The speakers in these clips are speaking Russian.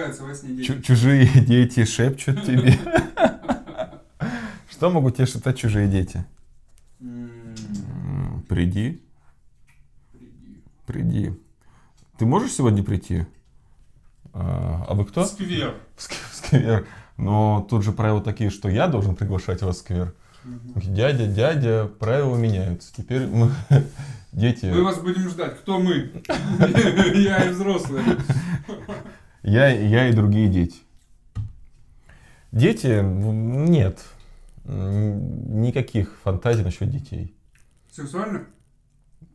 ругаются во сне дети. Чу- чужие дети шепчут тебе. Что могут тебе шептать чужие дети? Приди, приди. Ты можешь сегодня прийти? А а вы кто? Сквер. Сквер. Но тут же правила такие, что я должен приглашать вас в сквер. Мгм. Дядя, дядя, правила меняются. Теперь мы, дети, Мы вас будем ждать. Кто мы? Я и взрослые. Я, я и другие дети. Дети, нет. Никаких фантазий насчет детей. Сексуально?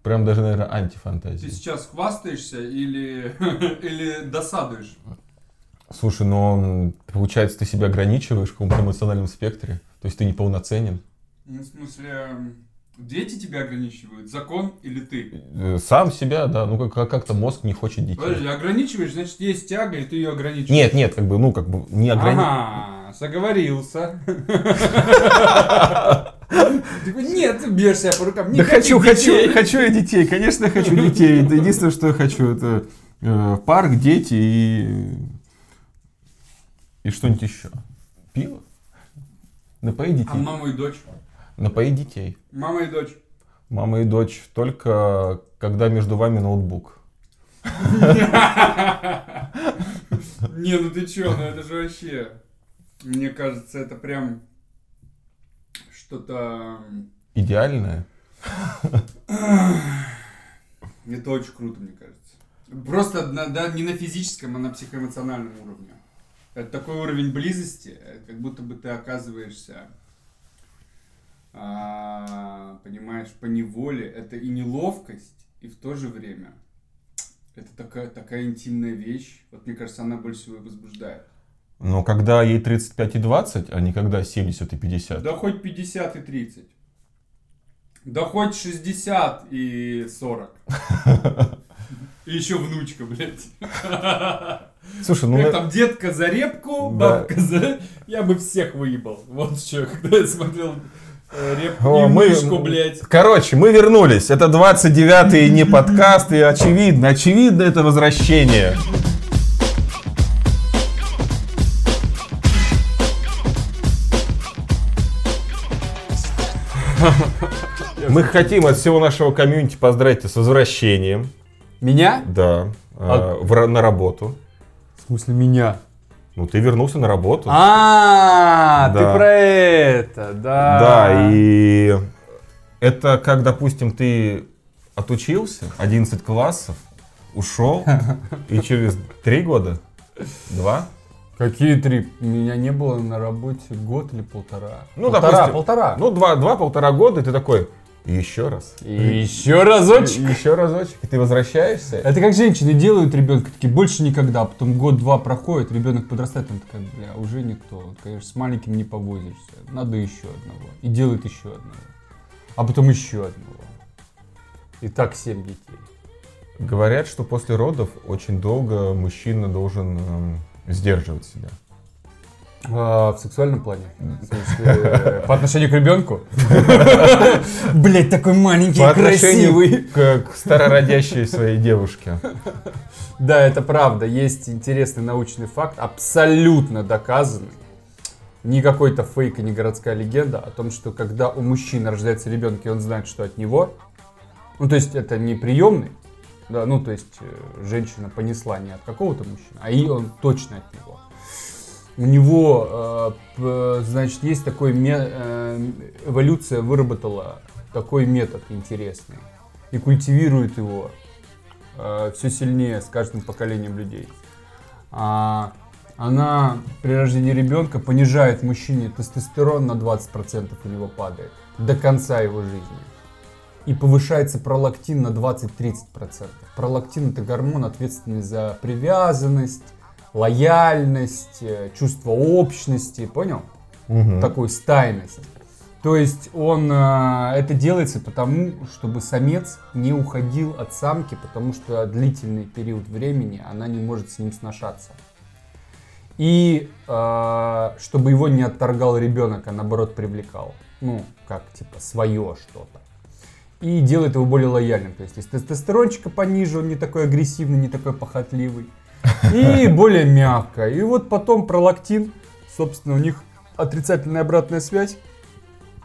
Прям даже, наверное, Ты антифантазии. сейчас хвастаешься или, или досадуешь? Слушай, но получается, ты себя ограничиваешь в каком-то эмоциональном спектре. То есть ты неполноценен. Ну, в смысле, дети тебя ограничивают? Закон или ты? Э, Сам себя, да, ну как- как-то мозг не хочет детей. Подожди, ограничиваешь, значит, есть тяга, и ты ее ограничиваешь. Нет, нет, как бы, ну, как бы не ограничиваешь. Ага, заговорился. Такой, нет, бьешь себя по рукам. Да хочу, хочу, хочу я детей, конечно, хочу детей. Это единственное, что я хочу, это э, парк, дети и... И что-нибудь еще. Пиво? Напои А детей. маму и дочь? Напои детей. Мама и дочь. Мама и дочь только когда между вами ноутбук. Не, ну ты чё, ну это же вообще... Мне кажется, это прям что-то... Идеальное. Это очень круто, мне кажется. Просто на- да, не на физическом, а на психоэмоциональном уровне. Это такой уровень близости, э, как будто бы ты оказываешься, а, понимаешь, по неволе. Это и неловкость, и в то же время это такая, такая интимная вещь. Вот мне кажется, она больше всего и возбуждает. Но когда ей 35 и 20, а не когда 70 и 50. Да хоть 50 и 30. Да хоть 60 и 40. И еще внучка, блядь. Слушай, ну... Как там детка за репку, бабка за... Я бы всех выебал. Вот что, когда я смотрел репку О, мы- мышку, блядь. Короче, мы вернулись. Это 29-й не подкаст, и очевидно, очевидно это возвращение. Мы хотим от всего нашего комьюнити поздравить тебя с возвращением. Меня? Да. А- э, в на работу. В смысле меня? Ну, ты вернулся на работу. А, Да. ты про это, да. Да, и это как, допустим, ты отучился 11 классов, ушел, и через три года, два, Какие три? Меня не было на работе год или полтора. Ну, полтора, допустим, полтора. ну, два, два, полтора года, и ты такой, еще раз. И еще разочек. И Еще разочек, и ты возвращаешься. Это как женщины делают ребенка, такие больше никогда, а потом год-два проходит, ребенок подрастает, он такая, бля, уже никто. Конечно, с маленьким не повозишься. Надо еще одного. И делает еще одного. А потом еще одного. И так семь детей. Говорят, что после родов очень долго мужчина должен эм, сдерживать себя. А, в сексуальном плане? В смысле, по отношению к ребенку? Блять, такой маленький По красивый. к, к старородящей своей девушке. Да, это правда. Есть интересный научный факт, абсолютно доказанный. Не какой-то фейк и не городская легенда о том, что когда у мужчины рождается ребенок, и он знает, что от него, ну, то есть это не приемный, да, ну, то есть э, женщина понесла не от какого-то мужчины, а и он точно от него. У него, э, значит, есть такой, э, эволюция выработала такой метод интересный и культивирует его все сильнее с каждым поколением людей. А, она при рождении ребенка понижает мужчине тестостерон на 20% у него падает до конца его жизни. И повышается пролактин на 20-30%. Пролактин это гормон, ответственный за привязанность, лояльность, э, чувство общности, понял? Мгм. такую стайность. То есть он э, это делается потому, чтобы самец не уходил от самки, потому что длительный период времени она не может с ним сношаться. И э, чтобы его не отторгал ребенок, а наоборот привлекал. Ну, как типа свое что-то. И делает его более лояльным. То есть, если тестостерончика пониже, он не такой агрессивный, не такой похотливый. И более мягкая. И вот потом пролактин, собственно, у них отрицательная обратная связь.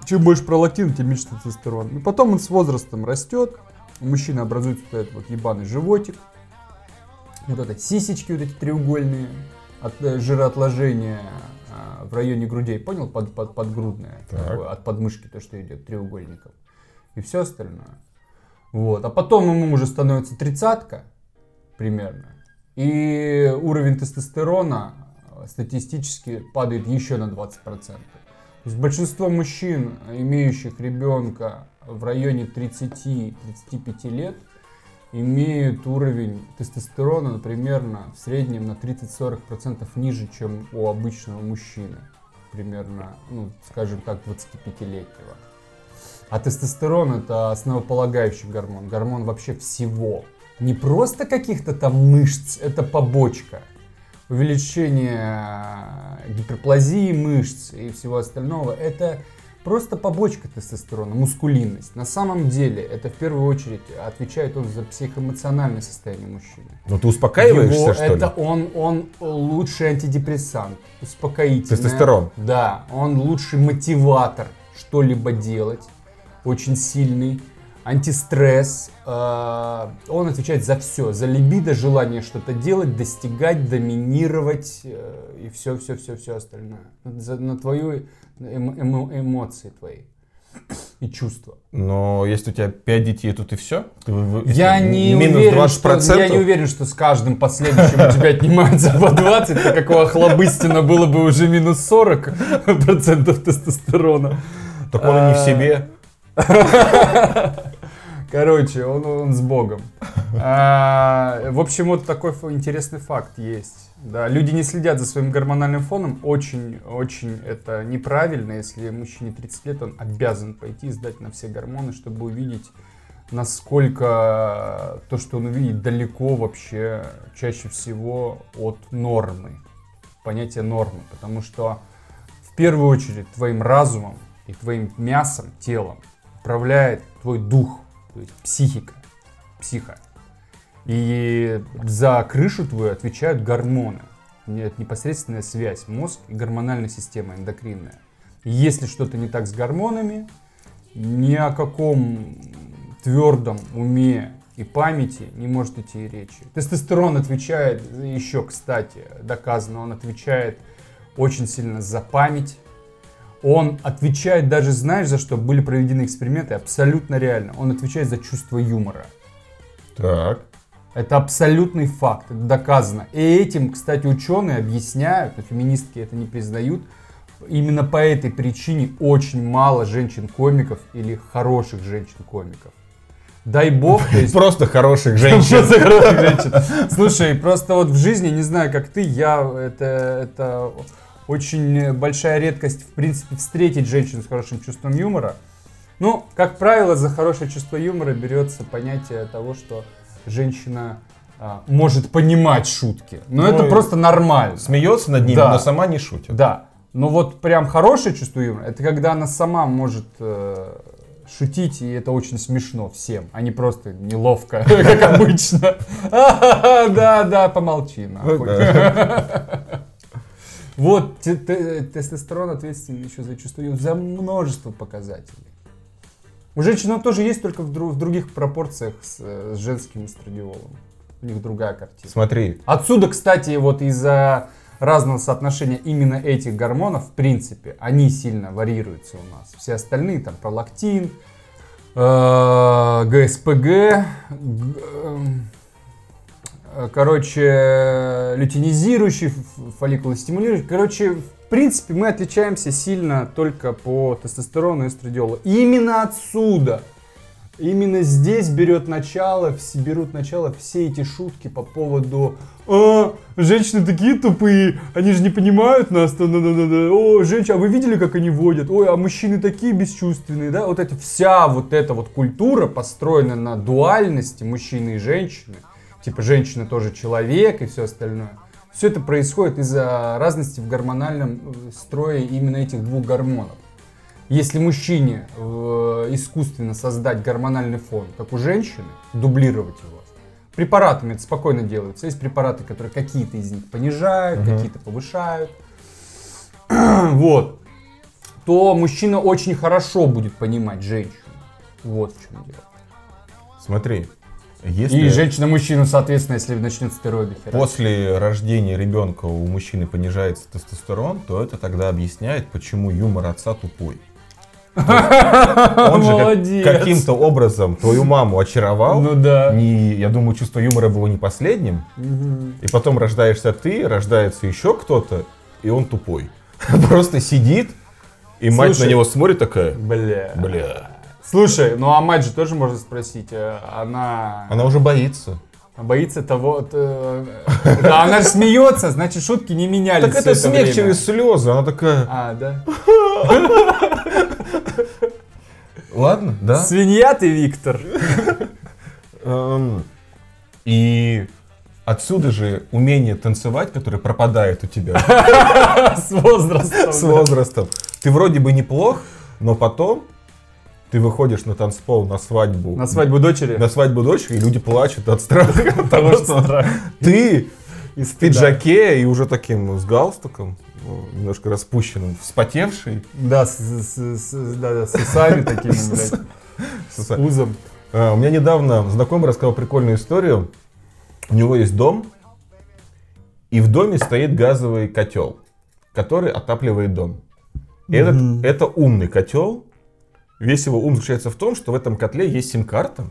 Чем больше пролактин, тем меньше тестостерон. И потом он с возрастом растет, у мужчины образуется вот этот вот ебаный животик, вот это сисечки вот эти треугольные, от э, жироотложения а, в районе грудей, понял, под, под, подгрудное, Так. такое, от подмышки то, что идет треугольником, и все остальное. Вот. А потом ему уже становится тридцатка примерно, и уровень тестостерона э, статистически падает еще на 20%. То есть большинство мужчин, имеющих ребенка в районе 30-35 лет, имеют уровень тестостерона примерно в среднем на 30-40% ниже, чем у обычного мужчины. Примерно, ну, скажем так, 25-летнего. А тестостерон это основополагающий гормон. Гормон вообще всего. Не просто каких-то там мышц, это побочка. Увеличение гиперплазии мышц и всего остального, это просто побочка тестостерона, мускулинность. На самом деле, это в первую очередь отвечает он за психоэмоциональное состояние мужчины. Ну ты успокаиваешься, Его- что ли? это он, он лучший антидепрессант, успокоительный. Тестостерон. Да, он лучший мотиватор что-либо делать, очень сильный. Антистресс, э, он отвечает за все, за либидо, желание что-то делать, достигать, доминировать э, и все, все, все, все остальное. За, на твою эмо- эмо- эмоции твои и чувства. Но если у тебя 5 детей, то ты все? Я не, Минус уверен, 20%? что, я не уверен, что с каждым последующим у тебя отнимаются по 20, так как у Охлобыстина было бы уже минус 40 процентов тестостерона. Так он и не в А, себе. Короче, он, он с Богом. А, в общем, вот такой интересный факт есть. Да, люди не следят за своим гормональным фоном. Очень, очень это неправильно. Если мужчине 30 лет, он обязан пойти и сдать на все гормоны, чтобы увидеть, насколько то, что он увидит, далеко вообще чаще всего от нормы. Понятие нормы. Потому что в первую очередь твоим разумом и твоим мясом, телом управляет твой дух, то есть психика, психа. И за крышу твою отвечают гормоны. Нет, непосредственная связь мозг и гормональная система эндокринная. И если что-то не так с гормонами, ни о каком твердом уме и памяти не может идти и речи. Тестостерон отвечает, еще, кстати, доказано, он отвечает очень сильно за память, он отвечает даже, знаешь, за что были проведены эксперименты, абсолютно реально. Он отвечает за чувство юмора. Так. Это абсолютный факт, это доказано. И этим, кстати, ученые объясняют, но феминистки это не признают. Именно по этой причине очень мало женщин-комиков или хороших женщин-комиков. Дай бог, то есть Просто хороших женщин. Просто хороших женщин. Слушай, просто вот в жизни, не знаю, как ты, я это, это очень большая редкость, в принципе, встретить женщину с хорошим чувством юмора. Ну, как правило, за хорошее чувство юмора берется понятие того, что женщина а, может понимать шутки. Но Ну это просто нормально. Смеется над ними, Да. но сама не шутит. Да. Но вот прям хорошее чувство юмора, это когда она сама может э, шутить, и это очень смешно всем, а не просто неловко, как обычно. Да, да, помолчи, нахуй. Вот те- те- тестостерон ответственен еще за чувство за множество показателей. У женщин он тоже есть, только в, дру- в других пропорциях с, э, с женским эстрадиолом. У них другая картина. Смотри, Отсюда, кстати, вот из-за разного соотношения именно этих гормонов, в принципе, они сильно варьируются у нас. Все остальные, там, пролактин, э, ГСПГ, короче, лютинизирующий, фолликулостимулирующий. Короче, в принципе, мы отличаемся сильно только по тестостерону и эстрадиолу. И именно отсюда Именно здесь берет начало, берут начало все эти шутки по поводу «А, женщины такие тупые, они же не понимают нас, да, да, да, да. о, женщины, а вы видели, как они водят, ой, а мужчины такие бесчувственные, да, вот эта вся вот эта вот культура построена на дуальности мужчины и женщины, типа женщина тоже человек и все остальное. Все это происходит из-за разности в гормональном э, строе именно этих двух гормонов. Если мужчине э, искусственно создать гормональный фон, как у женщины, дублировать его, препаратами это спокойно делается. Есть препараты, которые какие-то из них понижают, Мгм. какие-то повышают. Вот. То мужчина очень хорошо будет понимать женщину. Вот в чем дело. Смотри, если И женщина мужчину, соответственно, если начнет стероиды херачить. после рождения ребенка у мужчины понижается тестостерон, то это тогда объясняет, почему юмор отца тупой. Он же как- каким-то образом твою маму очаровал. Ну да. Не, я думаю, чувство юмора было не последним. Мгм. И потом рождаешься ты, рождается еще кто-то, и он тупой. Просто сидит, и мать Слушай. на него смотрит такая, Бля. бля. Слушай, ну а мать же тоже можно спросить, э, она, Она уже боится. боится того, э, да, она же смеется, значит шутки не менялись. Так это смех через слезы. Она такая, А, да? ладно, да. Свинья ты, Виктор. Эм, И отсюда же умение танцевать, которое пропадает у тебя С возрастом. с возрастом. Ты вроде бы неплох, но потом ты выходишь на танцпол на свадьбу. На свадьбу дочери. На свадьбу дочери, и люди плачут от страха, потому что ты в пиджаке и уже таким с галстуком, ну, немножко распущенным, вспотевший. Да, с, усами такими, блядь, с пузом. А, У меня недавно знакомый рассказал прикольную историю. У него есть дом, и в доме стоит газовый котел, который отапливает дом. И этот, это умный котел. Весь его ум заключается в том, что в этом котле есть сим-карта.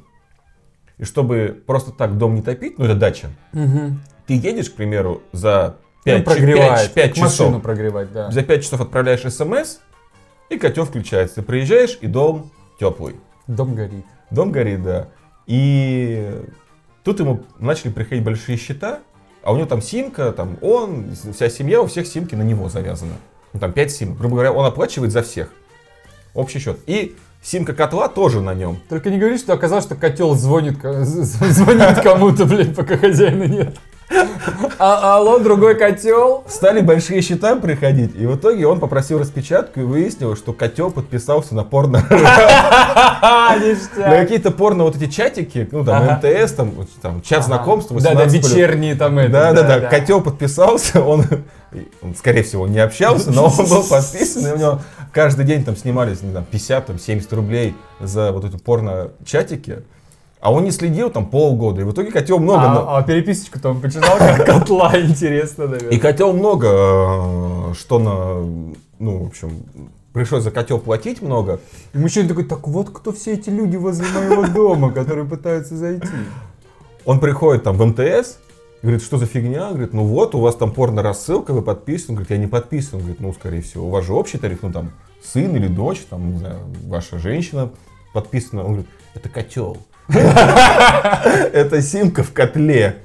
И чтобы просто так дом не топить, ну это дача, ты едешь, к примеру, за 5, Ну, прогревает, пять как машину часов. прогревать, да. За 5 часов отправляешь смс, и котел включается. Ты приезжаешь, и дом теплый. Дом горит. Дом горит, да. И тут ему начали приходить большие счета, а у него там симка, там он, вся семья, у всех симки на него завязаны. Ну там 5 сим. Грубо говоря, он оплачивает за всех. Общий счет. И симка котла тоже на нем. Только не говори, что оказалось, что котел звонит, звонит кому-то, блядь, пока хозяина нет. А, алло, другой котел? Стали большие счета приходить, и в итоге он попросил распечатку и выяснил, что котел подписался на порно. На какие-то порно вот эти чатики, ну там. МТС, там, чат знакомства. Да, да, 18 плюс. вечерние там это. Да, да, да. Котел подписался, он, он, скорее всего, не общался, но он был подписан, и у него каждый день там снимались, не знаю, 50, там, 70 рублей за вот эти порно-чатики. А он не следил там полгода, и в итоге котел много... А, а переписочку-то он почитал как котла, интересно, И наверное. котел много, э, что на... Ну, в общем, пришлось за котел платить много. И мужчина такой, так вот кто все эти люди возле моего дома, которые пытаются зайти. Он приходит там в МТС, говорит, что за фигня? Говорит, ну вот, у вас там порно-рассылка, вы подписаны. Говорит, я не подписан. Говорит, ну, скорее всего, у вас же общий тариф, ну, там, сын или дочь, там, не знаю, ваша женщина подписана. Он говорит, это котел. Это симка в котле.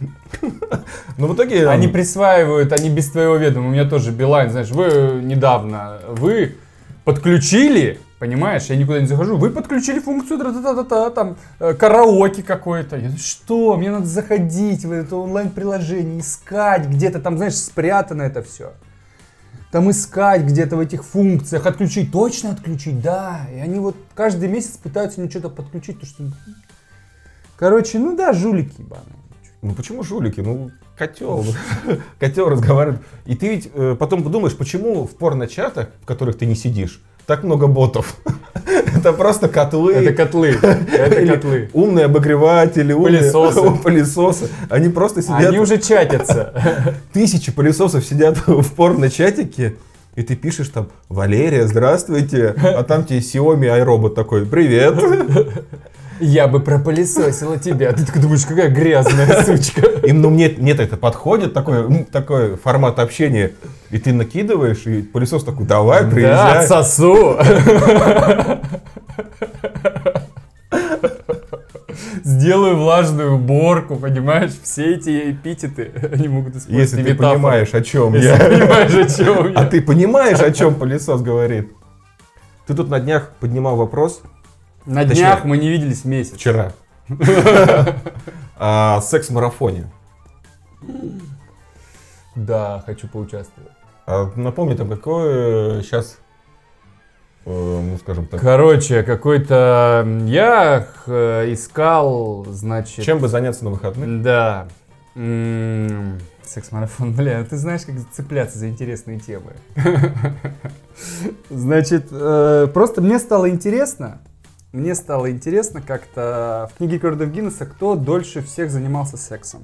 Но в итоге... Они присваивают, они без твоего ведома. У меня тоже Билайн, знаешь, вы недавно, вы подключили, понимаешь, я никуда не захожу, вы подключили функцию та-та-та-та, там э, караоке какое-то. Я что, мне надо заходить в это онлайн-приложение, искать где-то, там, знаешь, спрятано это все. Там искать где-то в этих функциях, отключить, точно отключить, да. И они вот каждый месяц пытаются мне что-то подключить, то что... Короче, ну да, жулики ебаные. Ну почему жулики? Ну, котел. Котел разговаривает. И ты ведь э, потом подумаешь, почему в порно-чатах, в которых ты не сидишь, так много ботов? Это просто котлы. Это котлы, это котлы. Умные обогреватели, умные Пылесосы. пылесосы. Они просто сидят, Они уже чатятся. тысячи пылесосов сидят в порно-чатике, и ты пишешь там, Валерия, здравствуйте, а там тебе Xiaomi iRobot такой, привет. Я бы пропылесосила тебя. Ты такой думаешь, какая грязная сучка. Им, ну, нет, нет, это подходит, такой, такой формат общения. И ты накидываешь, и пылесос такой, давай, Да, приезжай. отсосу. Сделаю влажную уборку, понимаешь? Все эти эпитеты, они могут использовать Если ты понимаешь, о чем Если я. понимаешь, о чем я. А ты понимаешь, о чем пылесос говорит? Ты тут на днях поднимал вопрос На Точнее- днях мы не виделись месяц. вчера о секс-марафоне. Да, хочу поучаствовать. А напомни, там какое сейчас э, ну, скажем так, Короче, какой-то... Я искал, значит... чем бы заняться на выходных? Да. Секс-марафон, бля, ты знаешь, как цепляться за интересные темы. Значит, э, просто мне стало интересно, мне стало интересно как-то в книге рекордов Гиннесса, кто дольше всех занимался сексом.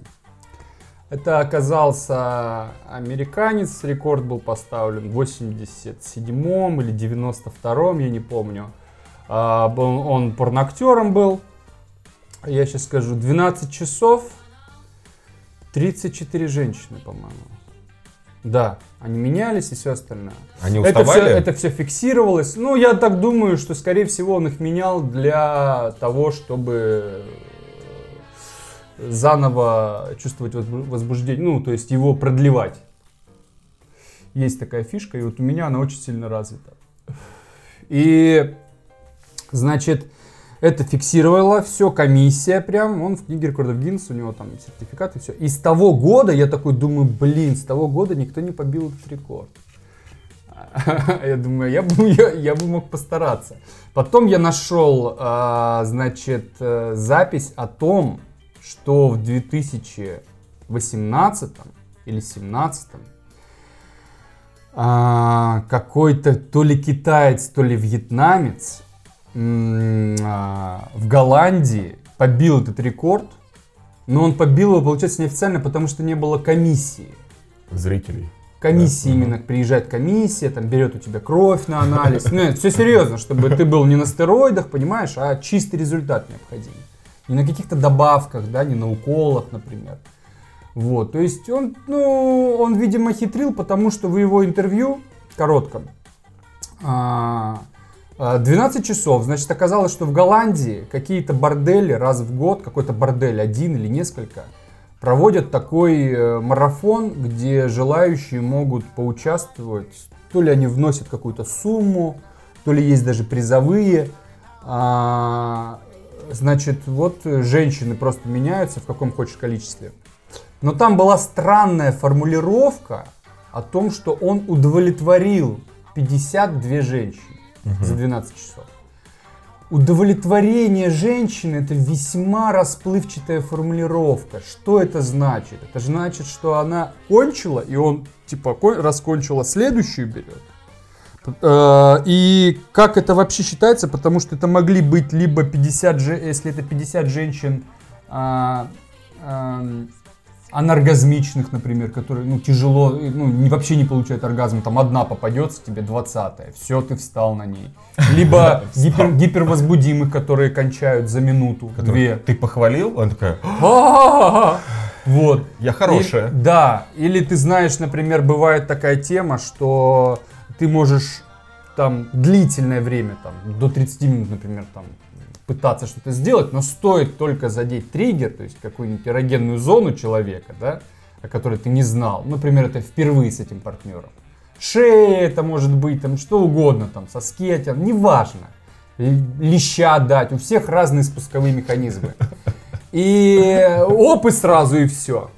Это оказался американец, рекорд был поставлен в 87-м или 92-м, я не помню. А, был- Он порноактером был, я сейчас скажу, 12 часов 34 женщины, по-моему. Да, они менялись и все остальное. Они Это все, уставали? это все фиксировалось. Ну, я так думаю, что, скорее всего, он их менял для того, чтобы э, заново чувствовать возбу- возбуждение, ну, то есть его продлевать. Есть такая фишка, и вот у меня она очень сильно развита. И, значит, это фиксировала все комиссия прям, он в книге рекордов Гиннесса, у него там сертификат и все. И с того года я такой думаю, блин, с того года никто не побил этот рекорд. Я думаю, я бы, я, я бы мог постараться. Потом я нашел, а, значит, э, запись о том, что в 2018 или 2017 а, какой-то то ли китаец, то ли вьетнамец в Голландии побил этот рекорд, но он побил его, получается, неофициально, потому что не было комиссии. Зрителей. Комиссии Да, именно приезжает комиссия, там берет у тебя кровь на анализ. Ну, это все серьезно, чтобы ты был не на стероидах, понимаешь, а чистый результат необходим. Не на каких-то добавках, да, не на уколах, например. Вот, то есть он, ну, он, видимо, хитрил, потому что в его интервью, коротком, а, а, 12 часов, значит, оказалось, что в Голландии какие-то бордели раз в год, какой-то бордель, один или несколько, проводят такой э, марафон, где желающие могут поучаствовать. То ли они вносят какую-то сумму, то ли есть даже призовые. А, значит, вот женщины просто меняются в каком хочешь количестве. Но там была странная формулировка о том, что он удовлетворил 52 женщины за 12 часов. Удовлетворение женщины это весьма расплывчатая формулировка. Что это значит? Это значит, что она кончила, и он типа кон- раскончила, следующую берет. Э, И как это вообще считается? Потому что это могли быть либо 50, же- если это 50 женщин а, ам, аноргазмичных, например, которые ну, тяжело, ну, не, вообще не получают оргазм, там одна попадется тебе, двадцатая, все, ты встал на ней. Либо гипер- гипервозбудимых, которые кончают за минуту, две. Ты похвалил, он такая! Вот. я хорошая. И- да, или ты знаешь, например, бывает такая тема, что ты можешь там длительное время, там, до 30 минут, например, там, пытаться что-то сделать, но стоит только задеть триггер, то есть какую-нибудь эрогенную зону человека, да, о которой ты не знал. Например, это впервые с этим партнером. Шея это может быть, там, что угодно, там, соски, тебя, неважно. Леща дать, у всех разные спусковые механизмы. И оп, и сразу, и все.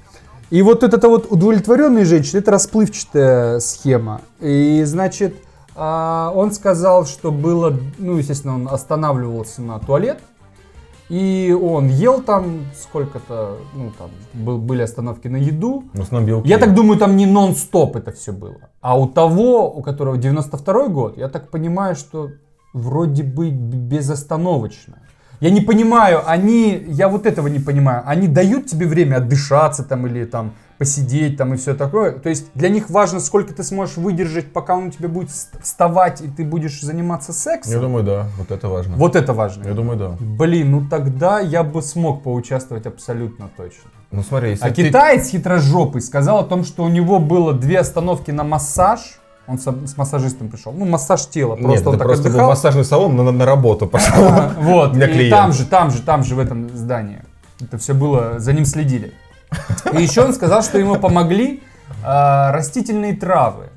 И вот это вот удовлетворенные женщины, это расплывчатая схема. И, значит, он сказал, что было, ну, естественно, он останавливался на туалет, и он ел там сколько-то, ну, там, был- были остановки на еду. В основном белки. Я так думаю, там не нон-стоп это все было. А у того, у которого 92 год, я так понимаю, что вроде бы безостановочно. Я не понимаю, они, я вот этого не понимаю, они дают тебе время отдышаться там или там посидеть там и все такое. То есть для них важно, сколько ты сможешь выдержать, пока он у тебя будет вст- вставать и ты будешь заниматься сексом. Я думаю, да, вот это важно. Вот это важно. Я думаю, да. Блин, ну тогда я бы смог поучаствовать абсолютно точно. Ну смотри, если А ты- китаец хитрожопый сказал о том, что у него было две остановки на массаж. Он с, с массажистом пришел. Ну, массаж тела. Просто Нет, он так просто был отдыхал. массажный салон, но на, на работу пошел. Вот. Для И клиента. там же, там же, там же, в этом здании. Это все было, за ним следили. И еще он сказал, что ему помогли а, растительные травы.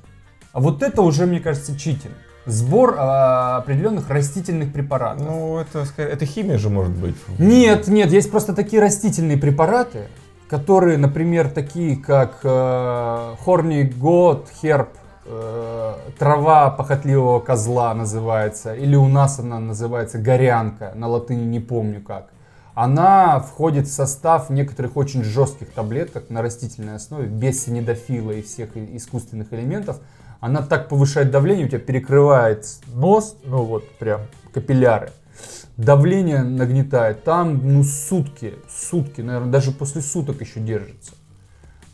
А вот это уже, мне кажется, читинг. Сбор а, определенных растительных препаратов. Ну, это, это химия же может быть. Нет, нет, есть просто такие растительные препараты, которые, например, такие как э, Horny God Herb э, трава похотливого козла называется, или у нас она называется горянка, на латыни не помню как. Она входит в состав некоторых очень жестких таблеток на растительной основе, без синедофила и всех искусственных элементов. Она так повышает давление, у тебя перекрывает нос, ну вот прям капилляры. Давление нагнетает. Там, ну, сутки, сутки, наверное, даже после суток еще держится.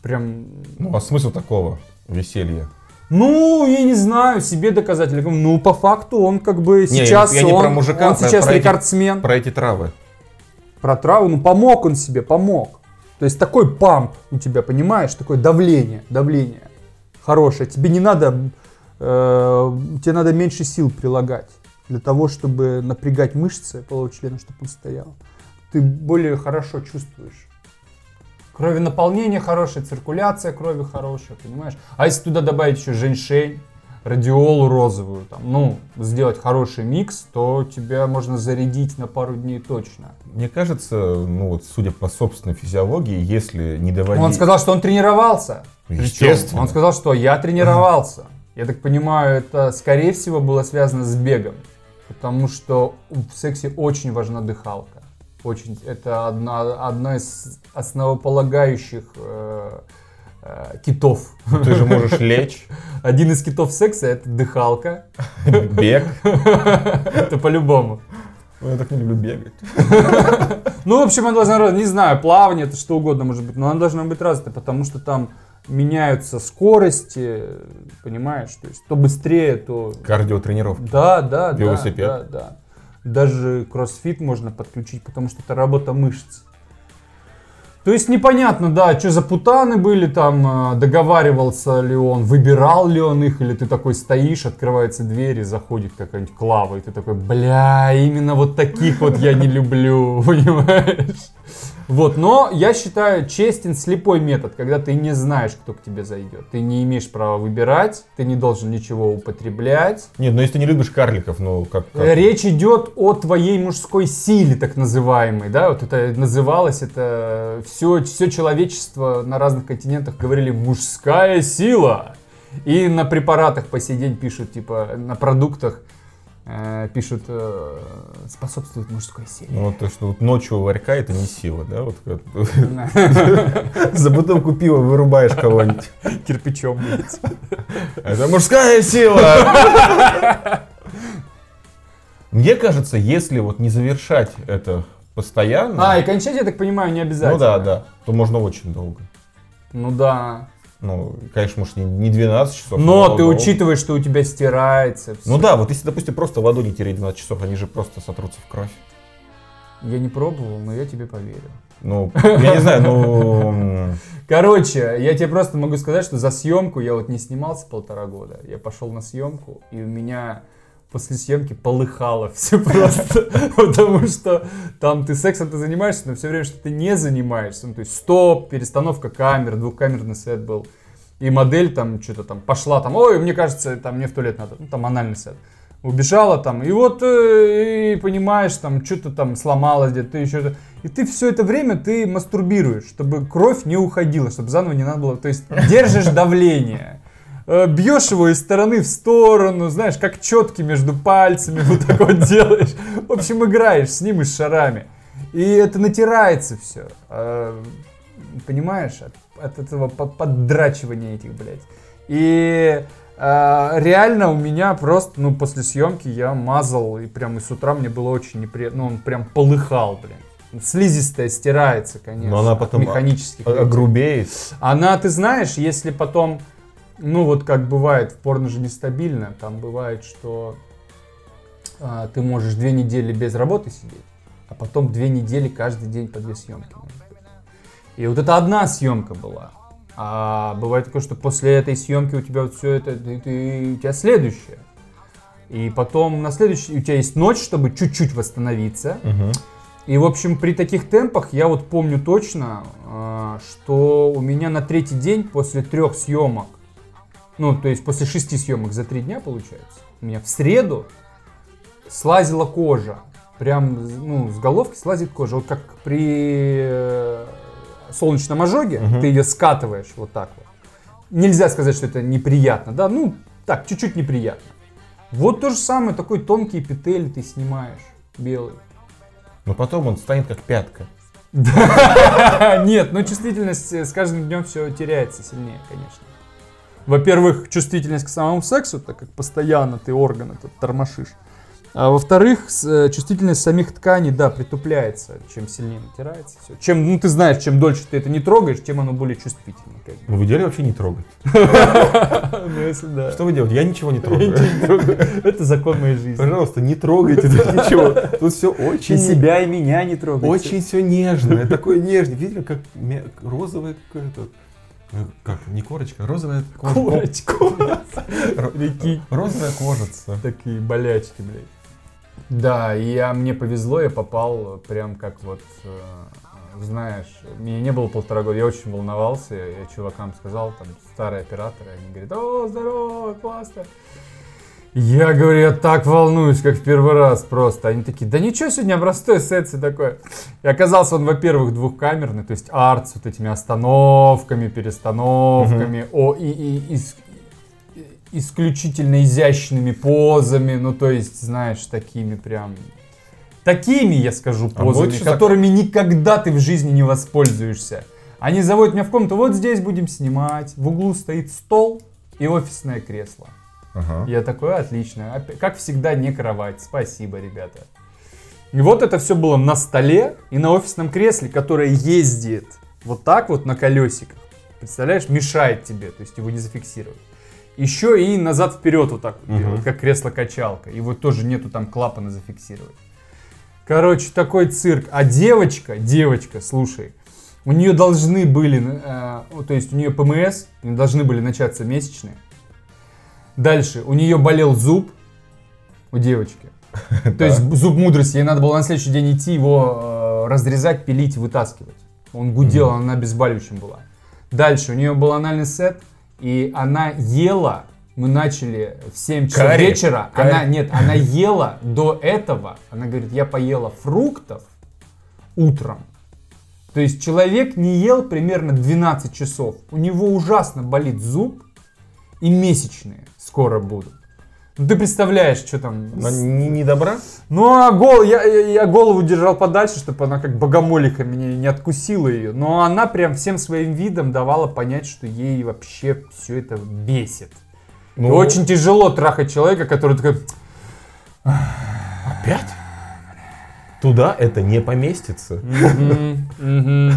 Прям, Ну, а смысл такого веселья? ну, я не знаю, себе доказать. Ну, по факту он как бы Не, я сейчас, не он, про мужика, он сейчас про эти- рекордсмен. Про эти травы. Про траву, ну, помог он себе, помог. То есть такой памп у тебя, понимаешь, такое давление, давление хорошее. Тебе не надо, э, тебе надо меньше сил прилагать для того, чтобы напрягать мышцы полового члена, чтобы он стоял. Ты более хорошо чувствуешь. Крови наполнение хорошее, циркуляция крови хорошая, понимаешь? А если туда добавить еще женьшень, радиолу розовую, там, ну, сделать хороший микс, то тебя можно зарядить на пару дней точно. Мне кажется, ну вот, судя по собственной физиологии, если не доводить... Он сказал, что он тренировался. Причем Естественно. Он сказал, что я тренировался. Я так понимаю, это скорее всего было связано с бегом. Потому что в сексе очень важна дыхалка. Очень. Это одна, одна из основополагающих э, э, китов. Ты же можешь лечь, Один из китов секса это дыхалка. бег. Это по-любому. Ну, Я так не люблю бегать. Ну, в общем, она должна, не знаю, плавание, это что угодно может быть, но она должна быть развита, потому что там меняются скорости, понимаешь, то есть то быстрее, то... Кардиотренировка. Да, да, да, Велосипед. да, да. Даже кроссфит можно подключить, потому что это работа мышц. То есть непонятно, да, что за путаны были там, э, договаривался ли он, выбирал ли он их, или ты такой стоишь, открывается дверь и заходит какая-нибудь Клава, и ты такой, бля, именно вот таких вот я не люблю, понимаешь? Вот, но я считаю честен слепой метод, когда ты не знаешь, кто к тебе зайдет. Ты не имеешь права выбирать, ты не должен ничего употреблять. Нет, ну если ты не любишь карликов, ну как... как? Э, Речь идет о твоей мужской силе, так называемой, да, вот это называлось, это все, все человечество на разных континентах говорили мужская сила. И на препаратах по сей день пишут, типа, на продуктах э, пишут, э, способствует мужской силе. Ну, вот то, что вот ночью у ларька это не сила, да? Вот за бутылку пива вырубаешь кого-нибудь. Кирпичом. Это мужская сила! Мне кажется, если вот не завершать это постоянно, А, и кончать, я так понимаю, не обязательно. ну да, да, то можно очень долго. Ну да. Ну, конечно, может, не- не 12 часов. Но ты долго. учитываешь, что у тебя стирается. всё. Ну да, вот если, допустим, просто ладони тереть 12 часов, они же просто сотрутся в кровь. Я не пробовал, но я тебе поверю. Ну, я не знаю, ну... Короче, я тебе просто могу сказать, что за съемку я вот не снимался полтора года. Я пошел на съемку, и у меня после съемки полыхало все просто. Потому что там ты сексом ты занимаешься, но все время, что ты не занимаешься. Ну, то есть стоп, перестановка камер, двухкамерный сет был. И модель там что-то там пошла там, ой, мне кажется, там мне в туалет надо. Ну, там анальный сет. Убежала там, и вот, э, и понимаешь, там что-то там сломалось где-то, еще. И ты все это время ты мастурбируешь, чтобы кровь не уходила, чтобы заново не надо было. То есть держишь давление. Э, Бьешь его из стороны в сторону, знаешь, как четки между пальцами, вот так вот делаешь. В общем, играешь с ним и с шарами. И это натирается все. Понимаешь? От, от этого по- поддрачивания этих, блядь. И э, реально у меня просто, ну, после съемки я мазал, и прям и с утра мне было очень неприятно. Ну, он прям полыхал, блин. Слизистая стирается, конечно. Но она от потом механических а- этих. огрубеет. Она, ты знаешь, если потом, ну вот как бывает, в порно же нестабильно, там бывает, что а, ты можешь две недели без работы сидеть, а потом две недели каждый день по две съемки. И вот это одна съемка была. А бывает такое, что после этой съемки у тебя вот все это, ты- ты- у тебя следующее. И потом на следующий, у тебя есть ночь, чтобы чуть-чуть восстановиться. И, в общем, при таких темпах я вот помню точно, а, что у меня на третий день после трех съемок, ну, то есть после шести съемок за три дня, получается, у меня в среду слазила кожа. Прям, ну, с головки слазит кожа. Вот как при э, солнечном ожоге, Мгм. ты ее скатываешь вот так вот. нельзя сказать, что это неприятно, да, ну, так, чуть-чуть неприятно. Вот то же самое, такой тонкий эпителий ты снимаешь, белый. Но потом он станет как пятка. Нет, но чувствительность э, с каждым днем все теряется сильнее, конечно. Во-первых, чувствительность к самому сексу, так как постоянно ты орган этот тормошишь. А во-вторых, э, чувствительность самих тканей, да, притупляется, чем сильнее натирается. Все. Чем, ну ты знаешь, чем дольше ты это не трогаешь, тем оно более чувствительно. как бы. Ну, в идеале вообще не трогать. Ну, если да. Что вы делаете? Я ничего не трогаю. Это закон моей жизни. Пожалуйста, не трогайте тут ничего. Тут все И очень... себя, и меня не трогайте. Очень все нежное, такой нежный. Видели, как какая-то... э, Как, не корочка, а розовая кожа. Прикинь. Розовая кожица. Такие болячки, блядь. Да, и я, мне повезло, я попал прям как вот, э, знаешь, мне не было полтора года, я очень волновался, я чувакам сказал, там, старые операторы, они говорят, о, здорово, классно. Я говорю, я так волнуюсь, как в первый раз просто. Они такие, да ничего, сегодня простой сет, и такое. И оказался он, во-первых, двухкамерный, то есть арт с вот этими остановками, перестановками, о, и, и- и исключительно изящными позами, ну то есть, знаешь, такими прям... Такими, я скажу, А позами, за- которыми никогда ты в жизни не воспользуешься. Они заводят меня в комнату, вот здесь будем снимать, в углу стоит стол и офисное кресло. Ага. Я такой, отлично. Как всегда, не кровать. Спасибо, ребята. И вот это все было на столе и на офисном кресле, которое ездит вот так вот на колесиках. Представляешь, мешает тебе, то есть его не зафиксировать. Еще и назад вперед вот так вот Мгм. делает, как кресло-качалка. Вот тоже нету там клапана зафиксировать. Короче, такой цирк. А девочка, девочка, слушай, у нее должны были, э, то есть у нее ПМС, должны были начаться месячные. Дальше, у нее болел зуб, у девочки. То есть зуб мудрости, ей надо было на следующий день идти его э, разрезать, пилить, вытаскивать. Он гудел, она на обезболивающем была. Дальше, у нее был анальный сет, и она ела, мы начали в 7 часов Карри. вечера, Карри. она, нет, она ела до этого, она говорит, я поела фруктов утром. То есть человек не ел примерно 12 часов. У него ужасно болит зуб, и месячные скоро будут. Ну, ты представляешь, что там... С- не, не добра? Ну, а гол, я, я, я голову держал подальше, чтобы она как богомолиха меня не откусила ее. Но она прям всем своим видом давала понять, что ей вообще все это бесит. И Ну, очень тяжело трахать человека, который такой... Опять? Туда это не поместится.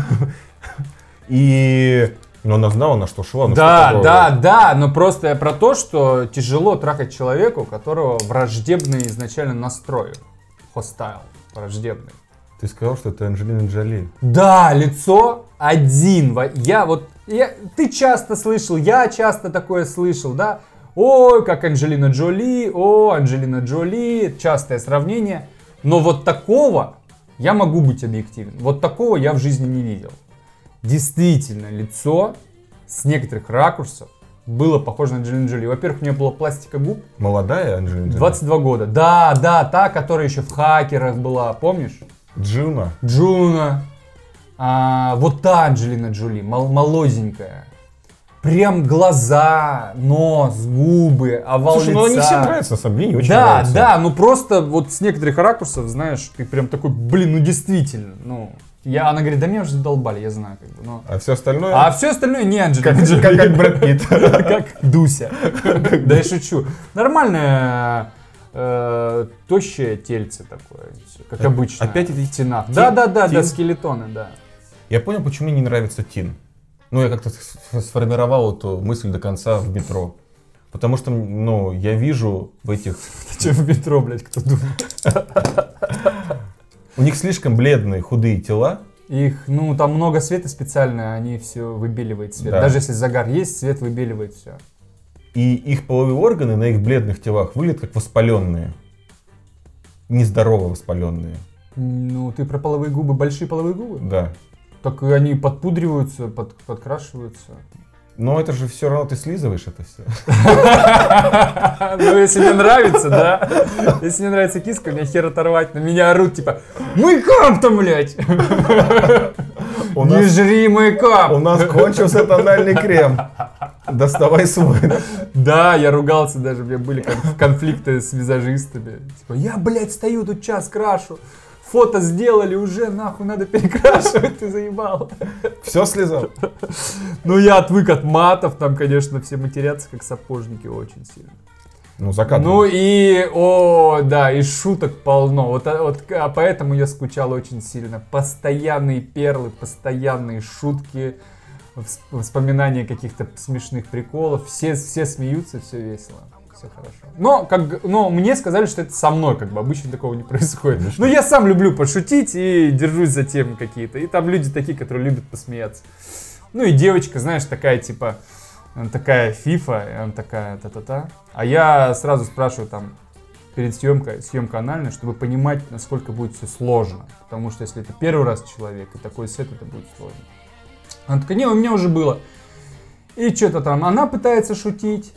И... Но она знала, на что шла. на что Да, такое. да, да, но просто я про то, что тяжело трахать человеку, у которого враждебный изначально настрой. Хостайл, враждебный. Ты сказал, что это Анджелина Джоли. Да, лицо один. Я вот, я, ты часто слышал, я часто такое слышал, да? Ой, как Анджелина Джоли, о, Анджелина Джоли, частое сравнение. Но вот такого, я могу быть объективен, вот такого я в жизни не видел. Действительно, лицо с некоторых ракурсов было похоже на Анджелину Джоли. Во-первых, у нее была пластика губ, Молодая Анджелина Джоли? 22 года. Да, да, та, которая еще в хакерах была, помнишь? Джуна. Джуна. А, вот та Анджелина Джоли, мол- молоденькая. Прям глаза, нос, губы, овал Слушай, ну они лица. всем нравятся, на самом деле, мне очень да, нравится. да, ну просто вот с некоторых ракурсов, знаешь, ты прям такой, блин, ну действительно, ну. Я, она говорит, да меня уже задолбали, я знаю, как бы, но... А все остальное... А все остальное не Анджелина как, Джоли. как, как Брэд Питт. Как Дуся. Да я шучу. Нормальная э, тощее тельце такое, как обычно. опять эти тена. тин- Да, да, да, да, скелетоны, да. Я понял, почему мне не нравится Тин. Ну, я как-то сформировал эту мысль до конца в метро. Потому что, ну, я вижу в этих... Че в метро, блядь, кто думает? У них слишком бледные, худые тела. Их, ну, там много света специально, они все выбеливают свет. Да. Даже если загар есть, свет выбеливает все. И их половые органы на их бледных телах выглядят как воспаленные. Нездорово воспаленные. Ну, ты про половые губы, большие половые губы? Да. Так они подпудриваются, под- подкрашиваются. Но это же все равно ты слизываешь это все. Ну, если мне нравится, да. Если мне нравится киска, мне хер оторвать. На меня орут, типа, мейкап там, блядь! Не жри мейкап! у нас кончился тональный крем. Доставай свой. да? Я ругался даже, у меня были кон- конфликты с визажистами. Типа, я, блядь, стою тут час крашу. Фото сделали уже, нахуй, надо перекрашивать, ты заебал. Все слезал. Ну, я отвык от матов, там, конечно, все матерятся, как сапожники, очень сильно. Ну, закат. Ну и, о, да, и шуток полно. Вот, а- вот а поэтому я скучал очень сильно. Постоянные перлы, постоянные шутки, вс- вспоминания каких-то смешных приколов. Все, все смеются, все весело. Все хорошо. Но, как, но мне сказали, что это со мной, как бы обычно такого не происходит. Но я сам люблю пошутить и держусь за темы какие-то. И там люди такие, которые любят посмеяться. Ну и девочка, знаешь, такая типа, такая фифа, и она такая та-та-та. А я сразу спрашиваю там перед съемкой, съемка анальная, чтобы понимать, насколько будет все сложно. Потому что если это первый раз человек и такой сет, это будет сложно. Она такая, не, у меня уже было. И что-то там, она пытается шутить,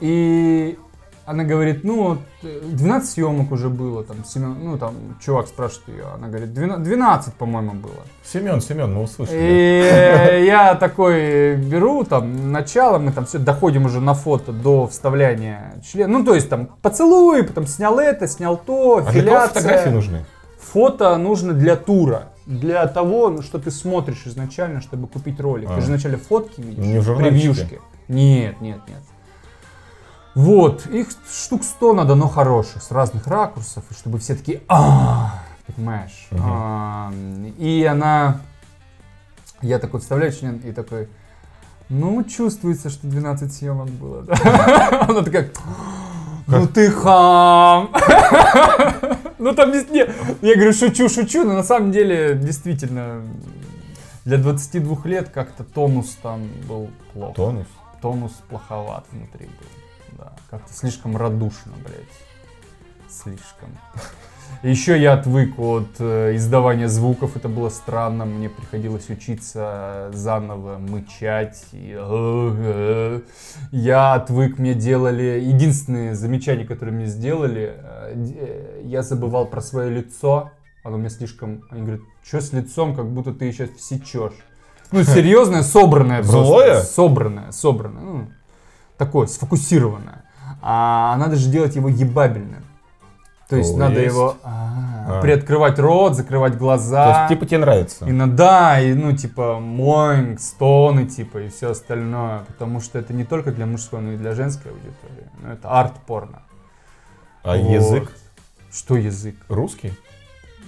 и она говорит, ну, вот, э, 12 съемок уже было, там, Семен, ну, там, чувак спрашивает ее, она говорит, 12, 12 по-моему, было. Семен, Семен, мы услышали. И я такой беру там начало, мы там все доходим уже на фото до вставляния члена. Ну, то есть там поцелуй, потом снял это, снял то, А филяция. фотографии нужны? Фото нужно для тура. Для того, ну, что ты смотришь изначально, чтобы купить ролик. А. Ты же вначале фотки видишь, Не в превьюшки. Нет, нет, нет. Вот, их штук 100 надо, но хороших, с разных ракурсов, и чтобы все такие, а понимаешь. А, И она, я такой вставляю член и такой, ну, чувствуется, что 12 съемок было. да». Она такая, ну ты хам. Ну там здесь не... Я говорю, шучу, шучу, но на самом деле, действительно, для 22 лет как-то тонус там был плохо. Тонус. Тонус плоховат внутри был. Да, как-то слишком радушно, блядь. Слишком. Еще я отвык от э, издавания звуков, это было странно, мне приходилось учиться заново мычать. и, э, Я отвык, мне делали, единственные замечания, которые мне сделали, э, э, я забывал про свое лицо, оно у меня слишком, они говорят, что с лицом, как будто ты сейчас всечешь. Ну, серьезное, собранное просто. Злое? Собранное, собранное. Ну, такое, сфокусированное. А надо же делать его ебабельным. То есть То надо есть? его а, А. приоткрывать рот, закрывать То глаза. есть, типа, тебе нравится? Иногда, и, ну, типа, моинг, стоны, типа, и все остальное. Потому что это не только для мужской, но и для женской аудитории. Ну, это арт-порно. А Вот. язык Что язык? русский?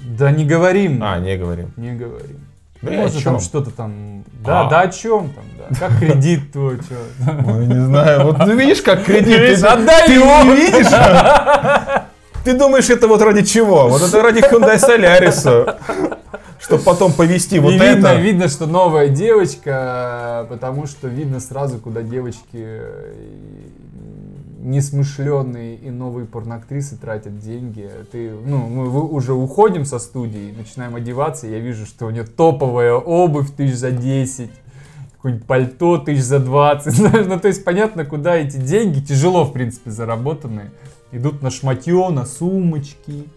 Да не говорим. А, не говорим. Не говорим. Да Может, чем? там что-то там... Да, А. да о чем там, да. Как кредит твой, что? Ой, не знаю. Вот ну видишь, как кредит. Ты- Отдай Ты его! не видишь? Ты думаешь, это вот ради чего? Вот это ради Hyundai Solaris. Чтобы потом повести вот и видно, это. видно, что новая девочка, потому что видно сразу, куда девочки несмышленные и новые порноактрисы тратят деньги. Ты, ну, мы уже уходим со студии, начинаем одеваться, я вижу, что у нее топовая обувь тысяч за 10, какое-нибудь пальто тысяч за 20. знаешь. Ну, то есть понятно, куда эти деньги, тяжело, в принципе, заработанные, идут на шматье, на сумочки.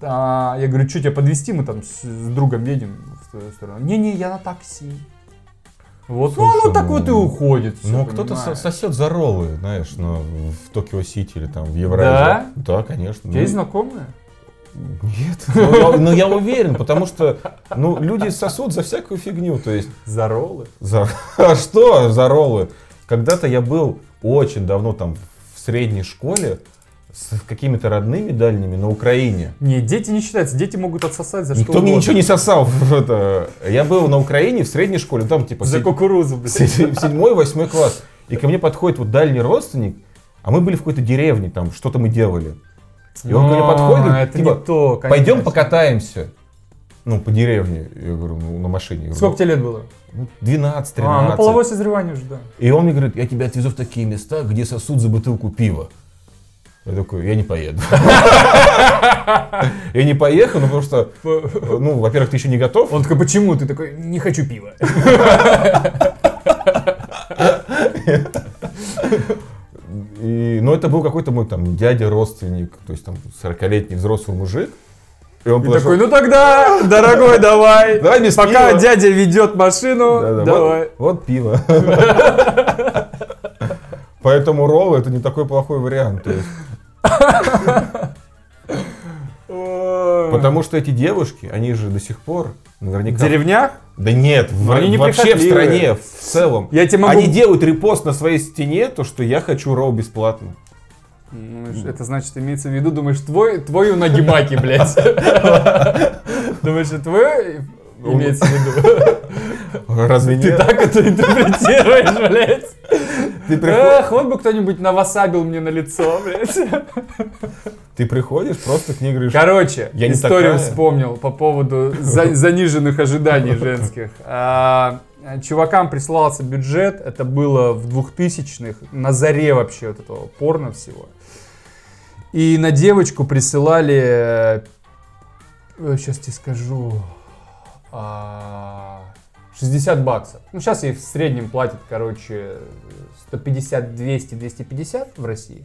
А я говорю, что тебя подвести? Мы там с, с другом едем в твою сторону. Не-не, я на такси. Вот, ну оно так вот и ну, уходит. Ну, кто-то со- сосет за роллы, знаешь, ну, в Токио-Сити или там в Евразии. Да? конечно. У тебя есть Ну, знакомые? Нет. Но я, но я уверен, потому что, ну, люди сосут за всякую фигню, то есть За роллы? За... А что за роллы? Когда-то я был очень давно там в средней школе с какими-то родными дальними на Украине. Не, дети не считаются. Дети могут отсосать за что Никто мне ничего не сосал. это. Я был на Украине в средней школе, там типа За кукурузу, блядь. се- седьмой, восьмой класс. И ко мне подходит вот дальний родственник, а мы были в какой-то деревне, там что-то мы делали. И он ко мне подходит, говорит, типа, то, пойдем покатаемся. Ну, по деревне. Я говорю, ну, на машине. Говорю, Сколько тебе лет было? «Ну, 12, 13. А, ну половое созревание уже, да. И он мне говорит, я тебя отвезу в такие места, где сосут за бутылку пива. Я такой, я не поеду. Я не поехал, ну потому что, ну, во-первых, ты еще не готов. Он такой, почему? Ты такой, не хочу пива. И, но это был какой-то мой там дядя, родственник, то есть там 40-летний взрослый мужик. И он И подошел, такой, ну тогда, дорогой, давай. Давай без Пока пива. дядя ведет машину, «Да-да, вот- давай. Вот, пиво. Поэтому ролл это не такой плохой вариант. То есть, потому что эти девушки, они же до сих пор В наверняка... деревнях? Да нет, в- они не вообще в стране, в целом. Я тебе могу... Они делают репост на своей стене, то, что я хочу ролл бесплатно. Ну, это значит, имеется в виду, думаешь, твой, у Нагимаки, блядь. Думаешь, это твой имеется в виду? Разве Ты нет? так это интерпретируешь, блядь? Ты, приход- Эх, вот бы кто-нибудь навасабил мне на лицо, блядь. ты приходишь просто к ней говоришь, Короче, Я историю такая. вспомнил по поводу за- заниженных ожиданий женских. А, Чувакам присылался бюджет, это было в 2000-х, на заре вообще вот этого порно всего. И на девочку присылали, сейчас тебе скажу, а, 60 баксов. Ну, сейчас ей в среднем платят, короче, 150, 200, 250 в России.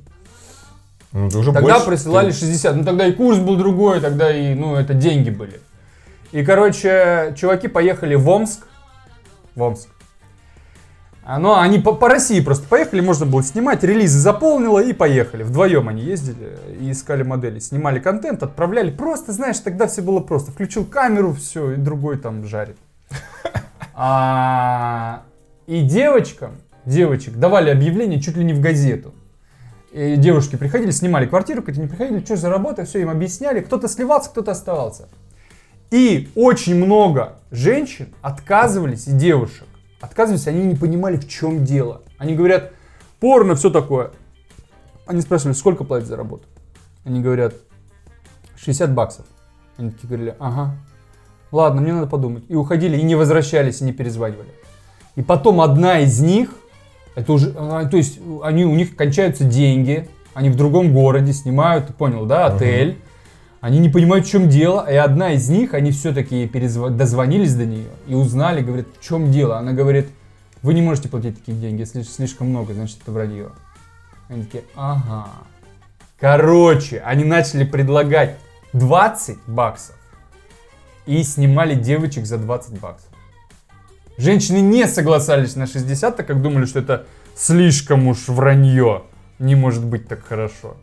ну, ты уже Тогда больше, присылали ты- 60. Ну тогда и курс был другой, тогда и, ну, это деньги были. И, короче, чуваки поехали в Омск. В Омск. А, Ну, они по, по России просто поехали, можно было снимать, релизы заполнило и поехали. Вдвоем они ездили и искали модели. Снимали контент, отправляли. Просто, знаешь, тогда все было просто. Включил камеру, все, и другой там жарит. А, и девочкам, девочек давали объявление чуть ли не в газету. И девушки приходили, снимали квартиру, какие-то не приходили, что за работа, все им объясняли. Кто-то сливался, кто-то оставался. И очень много женщин отказывались, и девушек, отказывались, они не понимали, в чем дело. Они говорят, порно, все такое. Они спрашивали, сколько платят за работу? Они говорят, 60 баксов. Они такие говорили, ага, ладно, мне надо подумать. И уходили, и не возвращались, и не перезванивали. И потом одна из них, это уже, а, то есть они, у них кончаются деньги, они в другом городе снимают, ты понял, да, отель. Они не понимают, в чем дело, и одна из них, они все-таки перезв... дозвонились до нее и узнали, говорят, в чем дело. Она говорит, вы не можете платить такие деньги, если слишком много, значит это вранье. Они такие, ага. Короче, они начали предлагать 20 баксов и снимали девочек за 20 баксов. Женщины не согласались на 60, так как думали, что это слишком уж вранье. Не может быть так хорошо.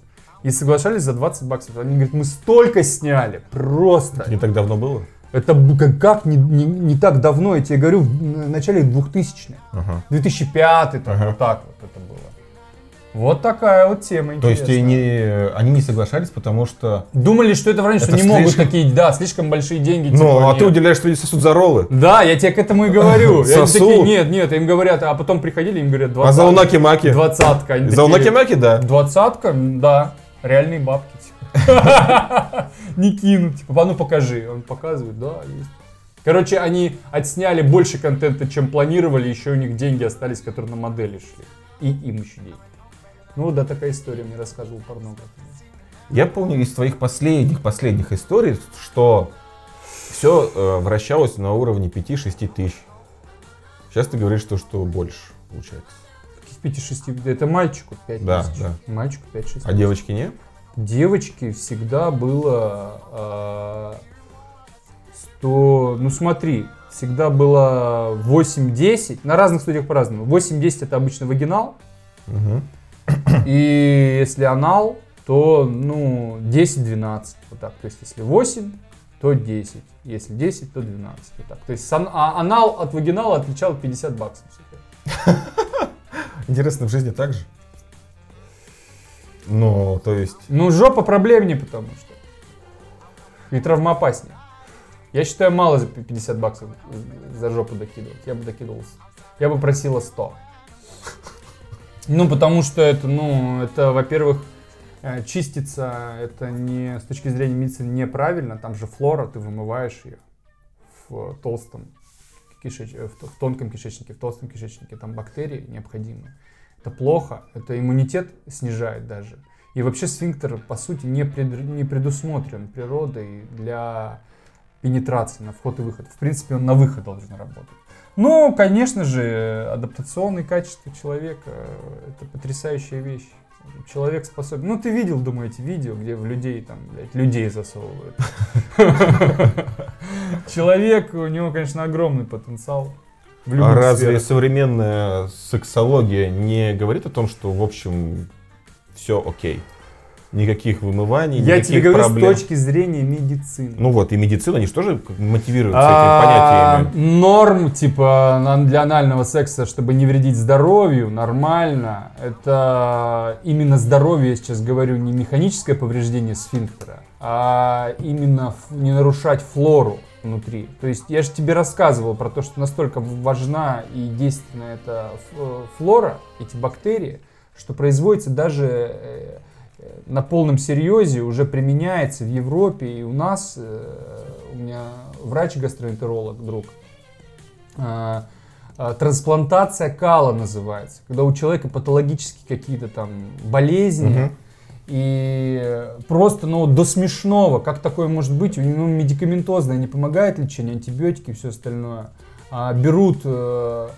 И соглашались за 20 баксов. Они говорят, мы столько сняли, просто. Это не так давно было? Это как, как не, не- не так давно, я тебе говорю, в начале 2000-х. Ага. 2005 там, Ага. вот так вот это. Вот такая вот тема То есть интересная. и не, они не соглашались, потому что... Думали, что это вранье, что не могут слишком- такие, да, слишком большие деньги. Ну, типа, а нет. ты уделяешь, что они сосут за роллы. Да, я тебе к этому и говорю. И они Сосут. такие, нет, нет, им говорят, а потом приходили, им говорят, А за двадцатка. унаки-маки? Двадцатка. За унаки-маки, да. Двадцатка, да, реальные бабки. типа. Не кинут, типа, а ну покажи. Он показывает, да, есть. Короче, они отсняли больше контента, чем планировали, еще у них деньги остались, которые на модели шли. И им еще деньги. Ну да, такая история мне рассказывал порнограф. Я помню из твоих последних, последних историй, что все вращалось на уровне 5-6 тысяч. Сейчас ты говоришь, что, что больше получается. Каких 5-6, это мальчику 5 Да, тысяч. да. Мальчику 5-6 А девочки нет? Девочки всегда было а, 100, ну смотри, всегда было 8-10, на разных студиях по-разному. 8-10 это обычно вагинал, Мгм. И если анал, то ну 10-12, вот так. То есть если 8, то 10, если 10, то 12, вот так. То есть сан- а анал от вагинала отличал 50 баксов. Интересно, в жизни так же? Ну, то есть... Ну жопа проблемнее, потому что. И травмоопаснее. Я считаю, мало за 50 баксов за жопу докидывать. Я бы докидывал. с- Я бы просила 100. Ну, потому что это, ну, это, во-первых, э, чистится, это не, с точки зрения медицины, неправильно. Там же флора, ты вымываешь ее в толстом кишеч... э, в тонком кишечнике, в толстом кишечнике. Там бактерии необходимы. Это плохо, это иммунитет снижает даже. И вообще сфинктер, по сути, не, пред- не предусмотрен природой для пенетрации на вход и выход. В принципе, он на выход должен работать. Ну, конечно же, адаптационные качества человека э, это потрясающая вещь. Человек способен. Ну, ты видел, думаю, эти видео, где в людей там, блядь, людей засовывают. Человек, у него, конечно, огромный потенциал. А разве современная сексология не говорит о том, что, в общем, все окей? Никаких вымываний, Я никаких тебе говорю проблем. с точки зрения медицины. Ну вот, и медицина, они же тоже мотивируются А, этими понятиями. Норм, типа, для анального секса, чтобы не вредить здоровью, нормально. Это именно здоровье, я сейчас говорю, не механическое повреждение сфинктера, а именно не нарушать флору внутри. То есть я же тебе рассказывал про то, что настолько важна и действенна эта ф- флора, эти бактерии, что производится даже э, э, на полном серьезе, уже применяется в Европе и у нас. э, У меня врач-гастроэнтеролог, друг. А, а, Трансплантация кала называется, когда у человека патологические какие-то там болезни, Мгм. и просто, ну, до смешного, как такое может быть, у него медикаментозное не помогает лечение, антибиотики и все остальное. А берут э,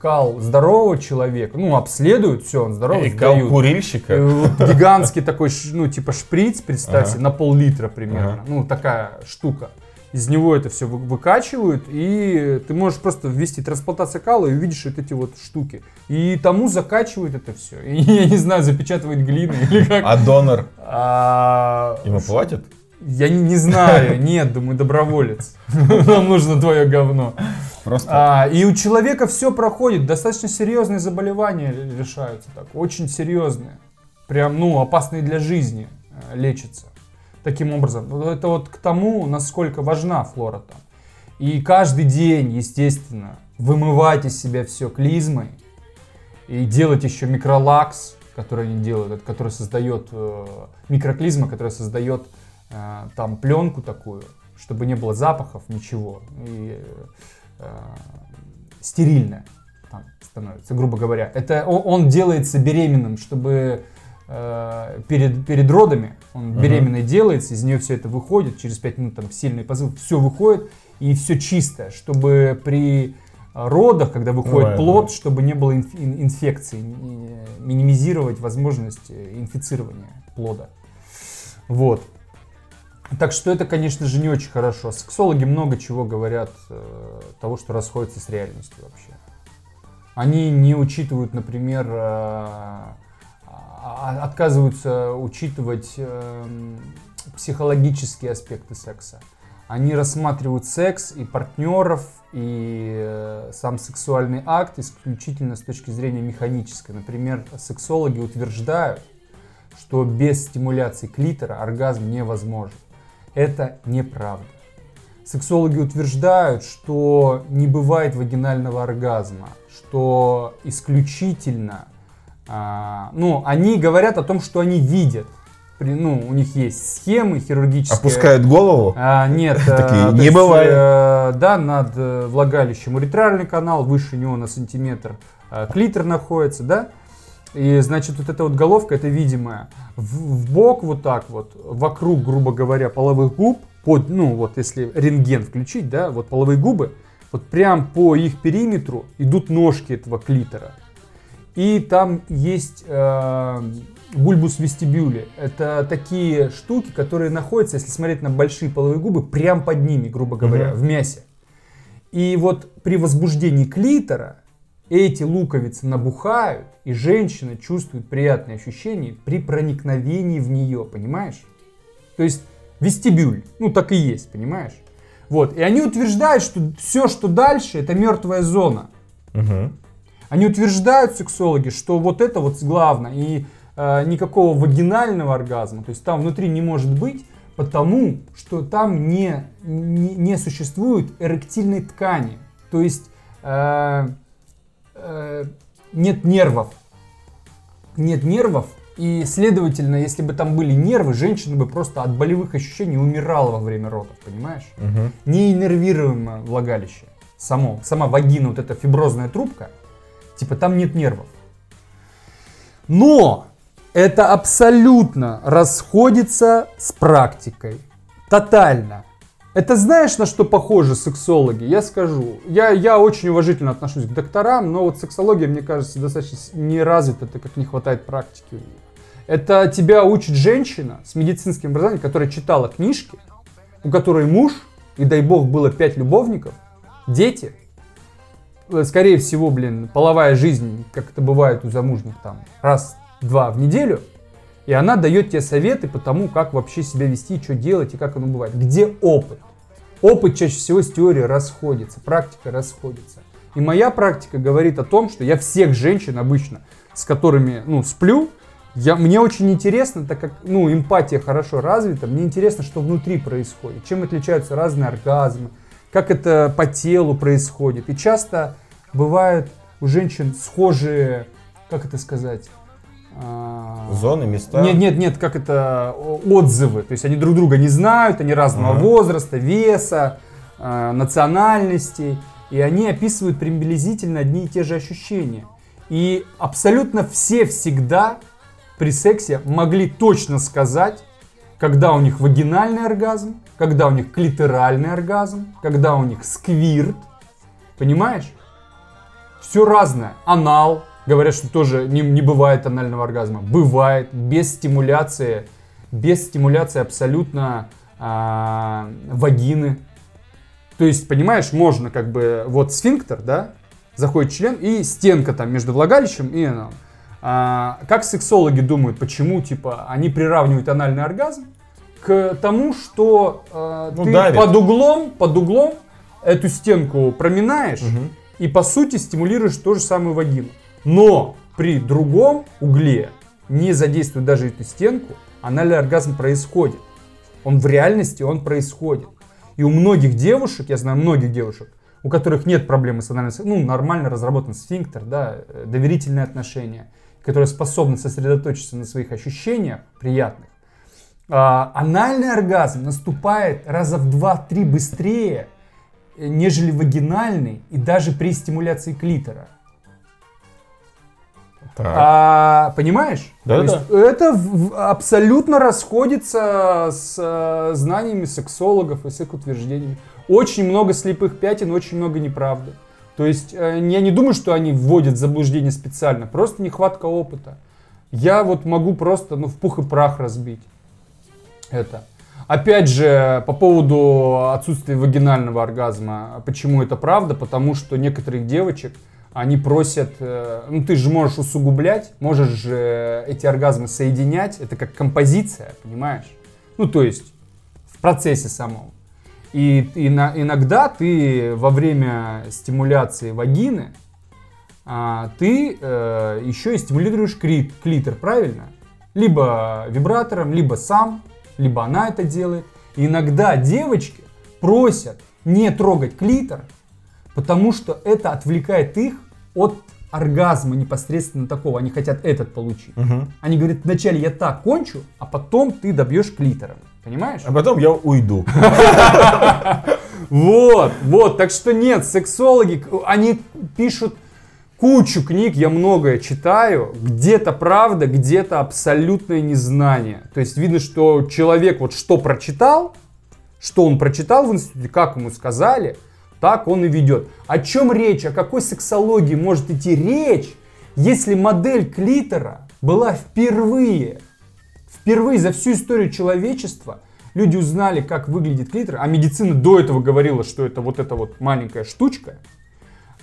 кал здорового человека, ну, обследуют, все, он здоровый, И кал курильщика. Э, вот гигантский такой, ну, типа шприц, представьте, Ага. на пол-литра примерно. Ага. Ну, такая штука. Из него это все выкачивают, и ты можешь просто ввести трансплантацию кала и увидишь вот эти вот штуки. И тому закачивают это все. И, я не знаю, запечатывают глиной или как. А донор А, ему платят? Я не, не знаю, нет, думаю, доброволец. Нам нужно твое говно. Просто А, и у человека все проходит, достаточно серьезные заболевания решаются так, очень серьезные, прям, ну, опасные для жизни э, лечатся. Таким образом, это вот к тому, насколько важна флора там. И каждый день, естественно, вымывать из себя все клизмой и делать еще микролакс, который они делают, который создает э, микроклизма, которая создает э, там пленку такую, чтобы не было запахов, ничего. И, э, стерильная там становится, грубо говоря. Это он, делается беременным, чтобы э, перед, перед родами он Мгм. беременной делается, из нее все это выходит, через 5 минут там сильный позыв, все выходит, и все чистое, чтобы при родах, когда выходит Ой, плод, да. чтобы не было инф- ин- инфекций, и минимизировать возможность э, инфицирования плода. Вот. Так что это, конечно же, не очень хорошо. Сексологи много чего говорят э, того, что расходится с реальностью вообще. Они не учитывают, например, э, а- отказываются учитывать эм, психологические аспекты секса. Они рассматривают секс и партнеров, и э, сам сексуальный акт исключительно с точки зрения механической. Например, сексологи утверждают, что без стимуляции клитора оргазм невозможен. Это неправда. Сексологи утверждают, что не бывает вагинального оргазма, что исключительно, а, ну, они говорят о том, что они видят. При- ну, у них есть схемы хирургические. опускают голову. А, нет, Такие, то не бывает. э, да, над э, влагалищем уретральный канал, выше него на сантиметр э, клитор находится, да. И, значит, вот эта вот головка, это видимая. В, в бок вот так вот, вокруг, грубо говоря, половых губ, под, ну, вот если рентген включить, да, вот половые губы, вот прям по их периметру идут ножки этого клитора. И там есть э, бульбус вестибюли. Это такие штуки, которые находятся, если смотреть на большие половые губы, прям под ними, грубо говоря, Мгм. в мясе. И вот при возбуждении клитора эти луковицы набухают, и женщина чувствует приятные ощущения при проникновении в нее, понимаешь? То есть вестибюль, ну так и есть, понимаешь? Вот, и они утверждают, что все, что дальше, это мертвая зона. Мгм. Они утверждают, сексологи, что вот это вот главное, и э, никакого вагинального оргазма, то есть там внутри не может быть, потому что там не, не, не существует эректильной ткани, то есть э, э, нет нервов, нет нервов, и, следовательно, если бы там были нервы, женщина бы просто от болевых ощущений умирала во время родов, понимаешь? Мгм. неиннервируемое влагалище. Само, сама вагина, вот эта фиброзная трубка, типа там нет нервов. Но это абсолютно расходится с практикой. Тотально. Это знаешь, на что похожи сексологи? Я скажу. Я, я очень уважительно отношусь к докторам, но вот сексология, мне кажется, достаточно не развита, так как не хватает практики у них. Это тебя учит женщина с медицинским образованием, которая читала книжки, у которой муж, и дай бог было пять любовников, дети, э, скорее всего, блин, половая жизнь, как это бывает у замужних, там, раз-два в неделю, и она дает тебе советы по тому, как вообще себя вести, что делать и как оно бывает. Где опыт? Опыт чаще всего с теорией расходится, практика расходится. И моя практика говорит о том, что я всех женщин обычно, с которыми, ну, сплю, я, мне очень интересно, так как, ну, эмпатия хорошо развита, мне интересно, что внутри происходит, чем отличаются разные оргазмы, как это по телу происходит. И часто бывают у женщин схожие, как это сказать, Зоны, места. Нет, нет, нет, как это отзывы. То есть они друг друга не знают, они разного Ага. возраста, веса, э, национальностей. И они описывают приблизительно одни и те же ощущения. И абсолютно все всегда при сексе могли точно сказать, когда у них вагинальный оргазм, когда у них клиторальный оргазм, когда у них сквирт. Понимаешь? Все разное. Анал. Говорят, что тоже не, не бывает анального оргазма. Бывает. Без стимуляции. Без стимуляции абсолютно а, вагины. То есть, понимаешь, можно как бы, вот сфинктер, да, заходит член и стенка там между влагалищем и аналом. А, как сексологи думают, почему, типа, они приравнивают анальный оргазм к тому, что а, Ну, ты давит. под углом, под углом эту стенку проминаешь Мгм. и по сути стимулируешь ту же самую вагину. Но при другом угле, не задействуя даже эту стенку, анальный оргазм происходит. Он в реальности, он происходит. И у многих девушек, я знаю многих девушек, у которых нет проблемы с анальным ну, нормально разработан сфинктер, да, э, доверительные отношения, которые способны сосредоточиться на своих ощущениях приятных, а, анальный оргазм наступает раза в 2-3 быстрее, э, нежели вагинальный, и даже при стимуляции клитора. Так. А, понимаешь? То есть Это в- в- абсолютно расходится с э, знаниями сексологов и с их утверждениями. Очень много слепых пятен, очень много неправды. То есть э, я не думаю, что они вводят в заблуждение специально, просто нехватка опыта. Я вот могу просто ну, в пух и прах разбить это. Опять же, по поводу отсутствия вагинального оргазма, почему это правда? Потому что некоторых девочек, они просят, э, ну ты же можешь усугублять, можешь же эти оргазмы соединять, это как композиция, понимаешь? Ну то есть в процессе самом. И, и на- иногда ты во время стимуляции вагины, а, ты э, еще и стимулируешь кри- клитор, правильно? Либо вибратором, либо сам, либо она это делает. И иногда девочки просят не трогать клитор, потому что это отвлекает их от оргазма непосредственно такого. Они хотят этот получить. Мгм. Они говорят, вначале я так кончу, а потом ты добьешь клитором. Понимаешь? А потом я уйду. Вот, вот, так что нет, сексологи, они пишут кучу книг, я многое читаю, где-то правда, где-то абсолютное незнание. То есть видно, что человек вот что прочитал, что он прочитал в институте, как ему сказали, так он и ведет. О чем речь, о какой сексологии может идти речь, если модель клитора была впервые Впервые за всю историю человечества люди узнали, как выглядит клитор, а медицина до этого говорила, что это вот эта вот маленькая штучка.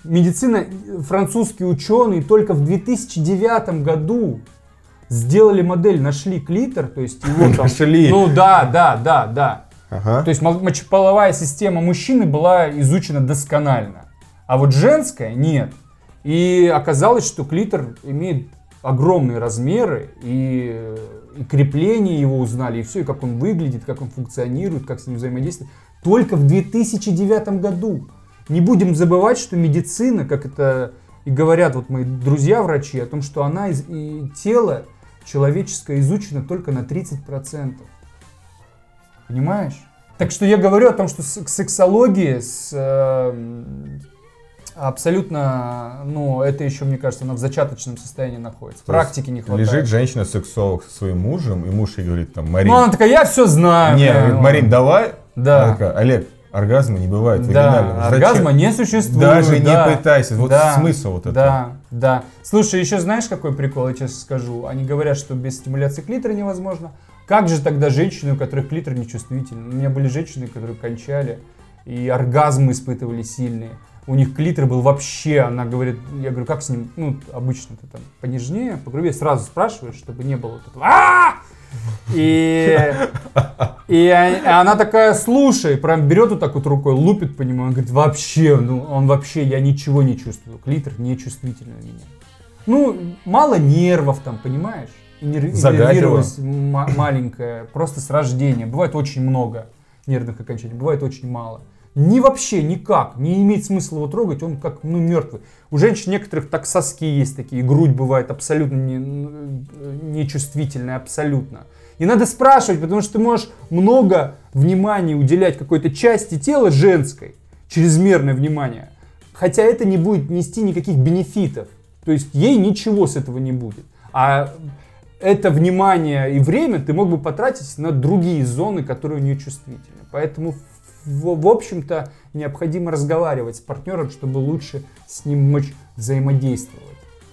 Медицина, французские ученые только в 2009 году сделали модель, нашли клитор, то есть его там... Нашли. Ну да, да, да, да. Ага. То есть мо- мочеполовая система мужчины была изучена досконально, а вот женская нет. И оказалось, что клитор имеет огромные размеры, и, и крепление его узнали, и все, и как он выглядит, как он функционирует, как с ним взаимодействовать. Только в 2009 году. Не будем забывать, что медицина, как это и говорят вот мои друзья-врачи, о том, что она из, и тело человеческое изучено только на 30%. Понимаешь? Так что я говорю о том, что с- к сексологии с, эм, абсолютно, ну, это еще, мне кажется, она в зачаточном состоянии находится. То Практики не хватает. Лежит женщина-сексолог со своим мужем, и муж ей говорит, там, Марин, Ну, она такая, я все знаю. не, говорит, ну». Марин, давай. Да. Она такая, Олег, оргазма не бывает. Да, оргазма не существует. Даже не да. пытайся. Вот Да, смысл вот этого. Да, да. Слушай, еще знаешь, какой прикол, я сейчас скажу? Они говорят, что без стимуляции клитора невозможно. Как же тогда женщины, у которых клитор нечувствительный? У меня были женщины, которые кончали и оргазмы испытывали сильные. у них клитор был вообще, она говорит, я говорю, как с ним, ну, обычно ты там понежнее, погрубее, сразу спрашиваешь, чтобы не было вот этого! И, и она такая, слушай, прям берет вот так вот рукой, лупит по нему, он говорит, вообще, ну, он вообще, я ничего не чувствую, клитор не чувствительный у меня. Ну, мало нервов там, понимаешь? Иннервированность маленькая, просто с рождения. Бывает очень много нервных окончаний, бывает очень мало. Ни вообще никак, не имеет смысла его трогать, он как ну, мертвый. У женщин некоторых так соски есть такие, грудь бывает абсолютно не, нечувствительная, абсолютно. И надо спрашивать, потому что ты можешь много внимания уделять какой-то части тела женской, чрезмерное внимание, хотя это не будет нести никаких бенефитов. То есть ей ничего с этого не будет. А это внимание и время ты мог бы потратить на другие зоны, которые у нее чувствительны. Поэтому, в, в общем-то, необходимо разговаривать с партнером, чтобы лучше с ним мочь взаимодействовать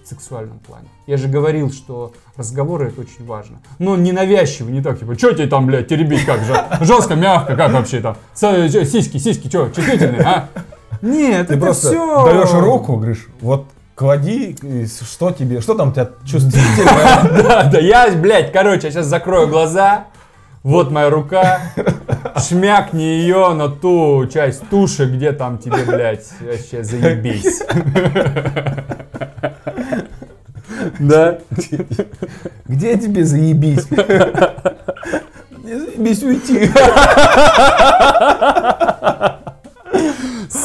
в сексуальном плане. Я же говорил, что разговоры это очень важно. Но не навязчиво, не так, типа, что тебе там, блядь, теребить, как же? Жестко, мягко, как вообще там? Сиськи, сиськи, что, чувствительные, а? Нет, ты это просто все... даешь руку, говоришь, вот клади, что тебе, что там тебя чувствительное? Да, да, я, блядь, короче, я сейчас закрою глаза, вот моя рука, шмякни ее на ту часть туши, где там тебе, блядь, вообще заебись. Да? Где тебе заебись? Заебись уйти.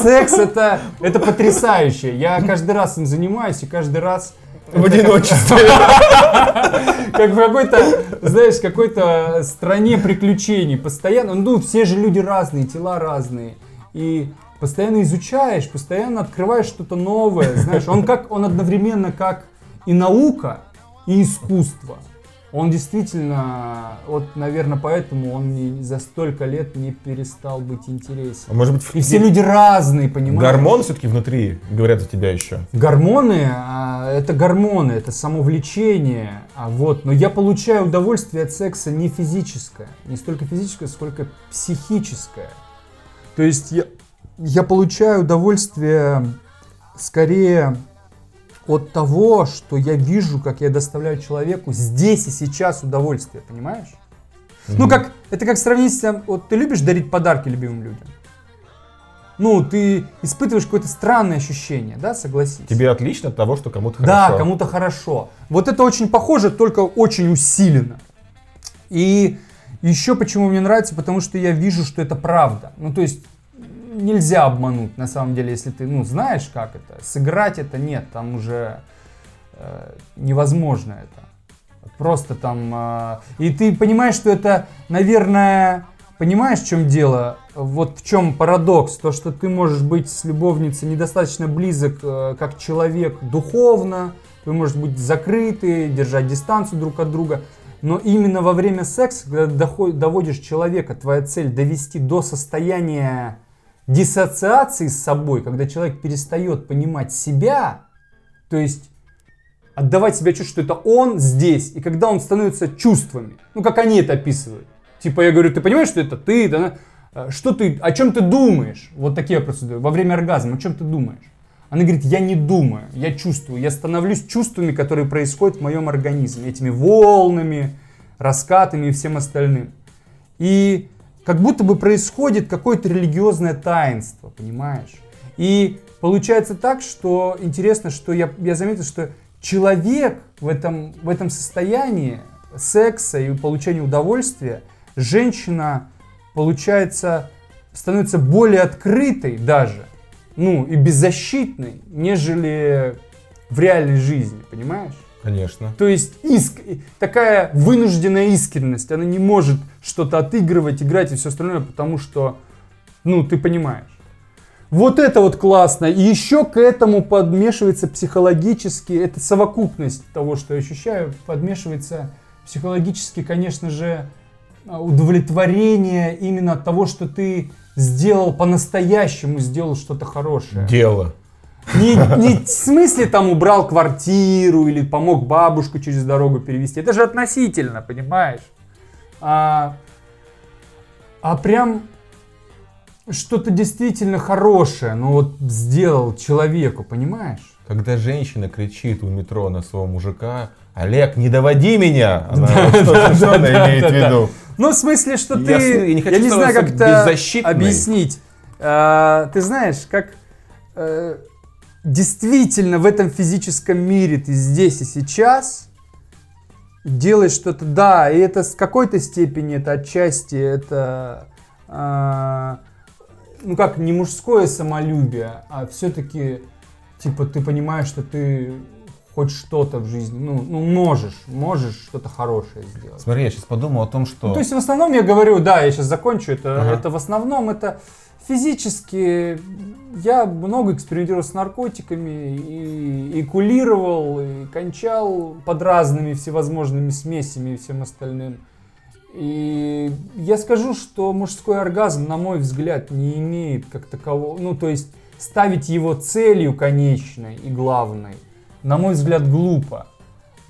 Секс это, это потрясающе. Я каждый раз им занимаюсь, и каждый раз в одиночестве. Как в какой-то, знаешь, какой-то стране приключений. Постоянно, ну, все же люди разные, тела разные. И постоянно изучаешь, постоянно открываешь что-то новое. Знаешь, он как, он одновременно как и наука, и искусство он действительно, вот, наверное, поэтому он за столько лет не перестал быть интересен. А может быть, и все люди разные, понимаешь? Гормоны все-таки внутри говорят за тебя еще. Гормоны, а, это гормоны, это самовлечение, а вот, но я получаю удовольствие от секса не физическое, не столько физическое, сколько психическое. То есть я, я получаю удовольствие скорее от того, что я вижу, как я доставляю человеку здесь и сейчас удовольствие, понимаешь? Mm-hmm. Ну, как, это как сравнить с тем, вот ты любишь дарить подарки любимым людям? Ну, ты испытываешь какое-то странное ощущение, да, согласись? Тебе отлично от того, что кому-то хорошо. Да, кому-то хорошо. Вот это очень похоже, только очень усиленно. И еще почему мне нравится, потому что я вижу, что это правда. Ну, то есть нельзя обмануть, на самом деле, если ты, ну, знаешь, как это. Сыграть это нет, там уже э, невозможно это. Просто там... Э, и ты понимаешь, что это, наверное, понимаешь, в чем дело? Вот в чем парадокс? То, что ты можешь быть с любовницей недостаточно близок, э, как человек духовно, вы можете быть закрыты, держать дистанцию друг от друга. Но именно во время секса, когда доводишь человека, твоя цель довести до состояния диссоциации с собой, когда человек перестает понимать себя, то есть отдавать себе чувство, что это он здесь, и когда он становится чувствами, ну как они это описывают. Типа я говорю, ты понимаешь, что это ты, да, э, что ты, о чем ты думаешь? Вот такие вопросы во время оргазма, о чем ты думаешь? Она говорит, я не думаю, я чувствую, я становлюсь чувствами, которые происходят в моем организме, этими волнами, раскатами и всем остальным. И как будто бы происходит какое-то религиозное таинство, понимаешь? И получается так, что интересно, что я, я заметил, что человек в этом, в этом состоянии секса и получения удовольствия, женщина, получается, становится более открытой даже, ну и беззащитной, нежели в реальной жизни, понимаешь? Конечно. То есть иск, такая вынужденная искренность, она не может что-то отыгрывать, играть и все остальное, потому что, ну, ты понимаешь. Вот это вот классно. И еще к этому подмешивается психологически, это совокупность того, что я ощущаю, подмешивается психологически, конечно же, удовлетворение именно от того, что ты сделал по-настоящему, сделал что-то хорошее. Дело. Не, не в смысле там убрал квартиру или помог бабушку через дорогу перевести. Это же относительно, понимаешь? А, а прям что-то действительно хорошее, ну вот сделал человеку, понимаешь? Когда женщина кричит у метро на своего мужика, Олег, не доводи меня! Она вот что, она имеет в виду? Ну, в смысле, что ты, Я я не хочу не знаю, как это объяснить. А, ты знаешь, как э, действительно в этом физическом мире ты здесь и сейчас делаешь что-то, да, и это с какой-то степени, это отчасти, это, а, ну как, не мужское самолюбие, а все-таки, типа, ты понимаешь, что ты хоть что-то в жизни, ну, ну можешь, можешь что-то хорошее сделать. Смотри, я сейчас подумал о том, что... Ну, то есть в основном я говорю, да, я сейчас закончу, это, Ага. это в основном это физически я много экспериментировал с наркотиками и, и кулировал, и кончал под разными всевозможными смесями и всем остальным. И я скажу, что мужской оргазм, на мой взгляд, не имеет как такового, ну то есть ставить его целью конечной и главной, на мой взгляд, глупо.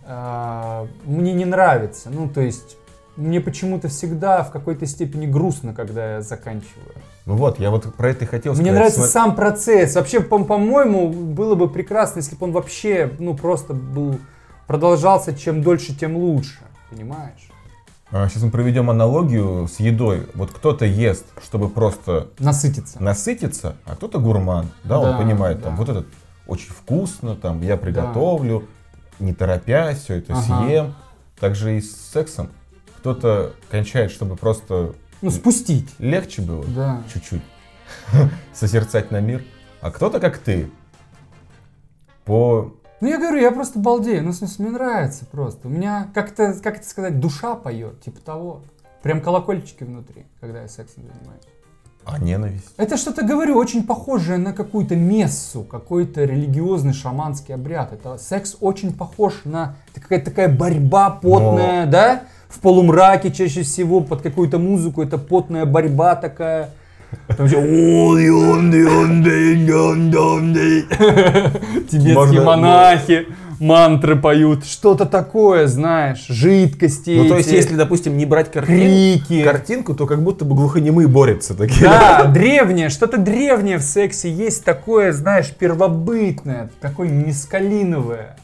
А, Мне не нравится, ну то есть мне почему-то всегда в какой-то степени грустно, когда я заканчиваю. Ну вот, я вот про это и хотел Мне сказать. нравится Сма- сам процесс. Вообще, по- по-моему, было бы прекрасно, если бы он вообще, ну, просто был, продолжался, чем дольше, тем лучше. Понимаешь? А, Сейчас мы проведем аналогию с едой. Вот кто-то ест, чтобы просто Насытиться. насытиться, а кто-то гурман. Да, Да, он понимает, там, да. вот этот очень вкусно, там, я приготовлю, не торопясь, все это Ага. съем. Также и с сексом. Кто-то кончает, чтобы просто Ну, спустить. легче было. Да. Чуть-чуть. Созерцать на мир. А кто-то, как ты, по... Ну, я говорю, я просто балдею. Ну, в смысле, мне нравится просто. У меня, как-то, как это сказать, душа поет, типа того. Прям колокольчики внутри, когда я сексом занимаюсь. А ненависть? Это что-то, говорю, очень похожее на какую-то мессу, какой-то религиозный шаманский обряд. Это секс очень похож на это какая-то такая борьба потная, да? В полумраке чаще всего под какую-то музыку. Это потная борьба такая. Там еще «Ой, он, ди, он, ди, он, дон, ди». Тибетские монахи мантры поют. Что-то такое, знаешь, жидкости Ну, то есть, если, допустим, не брать картин- крики. картинку, то как будто бы глухонемые борются такие. Да, древнее, что-то древнее в сексе есть такое, знаешь, первобытное, такое нескалиновое,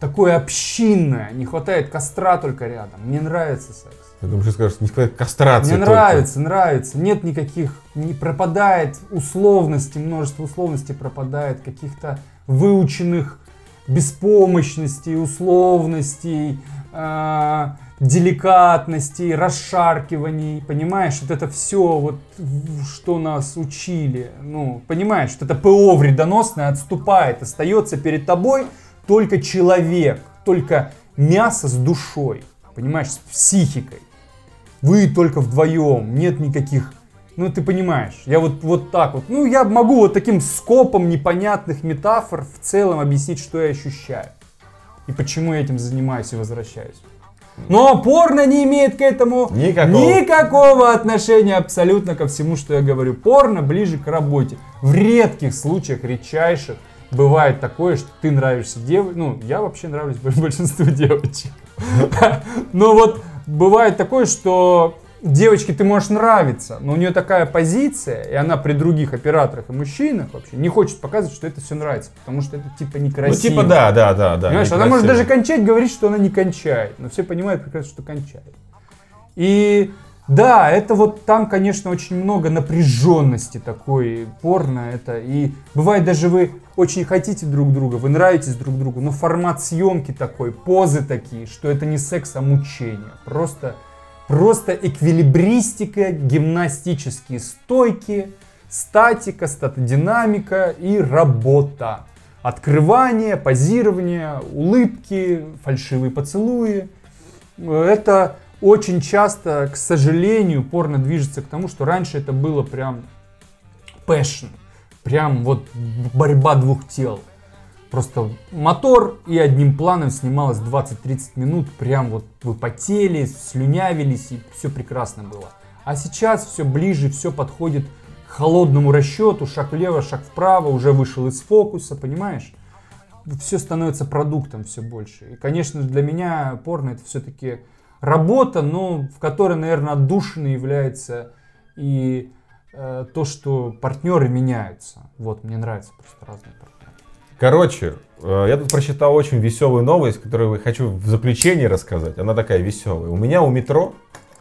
такое общинное. Не хватает костра только рядом. Мне нравится секс. Я думаю, что скажешь, не сказать кастрация Мне только. нравится, нравится. Нет никаких, не пропадает условности, множество условностей пропадает, каких-то выученных беспомощностей, условностей, а, деликатностей, расшаркиваний, понимаешь, вот это все, вот, что нас учили, ну, понимаешь, вот это ПО вредоносное отступает, остается перед тобой только человек, только мясо с душой, понимаешь, с психикой. Вы только вдвоем, нет никаких... Ну, ты понимаешь, я вот, вот так вот. Ну, я могу вот таким скопом непонятных метафор в целом объяснить, что я ощущаю. И почему я этим занимаюсь и возвращаюсь. Но порно не имеет к этому Никакого. никакого отношения абсолютно ко всему, что я говорю. Порно ближе к работе. В редких случаях, редчайших, бывает такое, что ты нравишься девочке. Ну, я вообще нравлюсь большинству девочек. Но вот бывает такое, что девочке ты можешь нравиться, но у нее такая позиция, и она при других операторах и мужчинах вообще не хочет показывать, что это все нравится, потому что это типа Ну, некрасиво. типа, да, да, да, да. Понимаешь, она может даже кончать, говорить, что она не кончает. Но все понимают прекрасно, что кончает. И да, это вот там, конечно, очень много напряженности такой порно. Это и бывает даже вы очень хотите друг друга, вы нравитесь друг другу, но формат съемки такой, позы такие, что это не секс, а мучение. Просто, просто эквилибристика, гимнастические стойки, статика, статодинамика и работа. Открывание, позирование, улыбки, фальшивые поцелуи. Это очень часто, к сожалению, порно движется к тому, что раньше это было прям passion. Прям вот борьба двух тел. Просто мотор и одним планом снималось 20-30 минут. Прям вот вы потели, слюнявились и все прекрасно было. А сейчас все ближе, все подходит к холодному расчету. Шаг влево, шаг вправо, уже вышел из фокуса, понимаешь? Все становится продуктом все больше. И, конечно, для меня порно это все-таки работа, но в которой, наверное, отдушиной является и э, то, что партнеры меняются. Вот, мне нравится просто разные партнеры. Короче, э, я тут прочитал очень веселую новость, которую я хочу в заключении рассказать. Она такая веселая. У меня у метро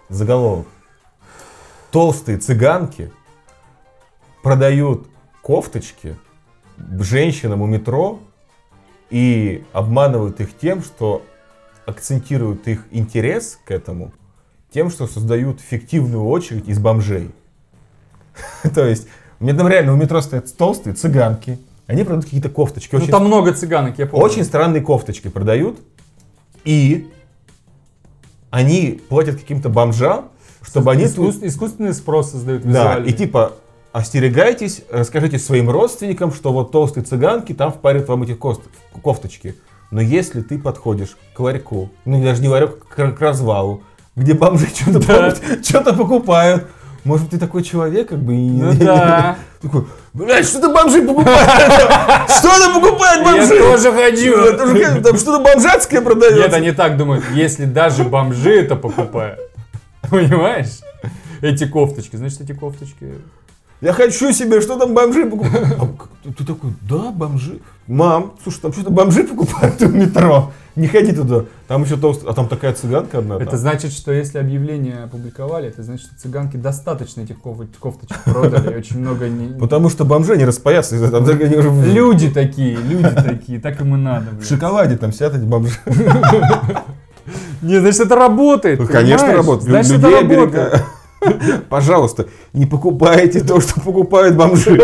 заголовок. Толстые цыганки продают кофточки женщинам у метро и обманывают их тем, что акцентируют их интерес к этому, тем, что создают фиктивную очередь из бомжей. То есть, у меня там реально у метро стоят толстые цыганки, они продают какие-то кофточки. Ну, Очень, там много цыганок, я помню. очень странные кофточки продают, и они платят каким-то бомжам, чтобы они тут Искусственный спрос создают да, и типа остерегайтесь, расскажите своим родственникам, что вот толстые цыганки там впарят вам эти кост- кофточки. Но если ты подходишь к ларьку, ну даже не ларек, к, к развалу, где бомжи что-то Да. что-то покупают, может быть, ты такой человек, как бы, и... Ну да. Такой, блядь, что-то бомжи покупают! Что-то покупают бомжи! Я тоже хочу. Там что-то бомжатское Нет, продается. они так думают, если даже бомжи это покупают. Понимаешь? Эти кофточки, значит, эти кофточки... Я хочу себе, что там бомжи покупают. А ты, такой, да, бомжи. Мам, слушай, там что-то бомжи покупают в метро. Не ходи туда. Там еще толстый, а там такая цыганка одна. Это там. значит, что если объявление опубликовали, это значит, что цыганки достаточно этих коф- кофточек продали. Очень много... не- Потому что бомжи не распоятся Люди такие, люди такие, так им и надо, в шоколаде там сидят эти бомжи. Не, значит, это работает. Ну, Конечно, работает. Значит, это работает. Пожалуйста, не покупайте то, что покупают бомжи.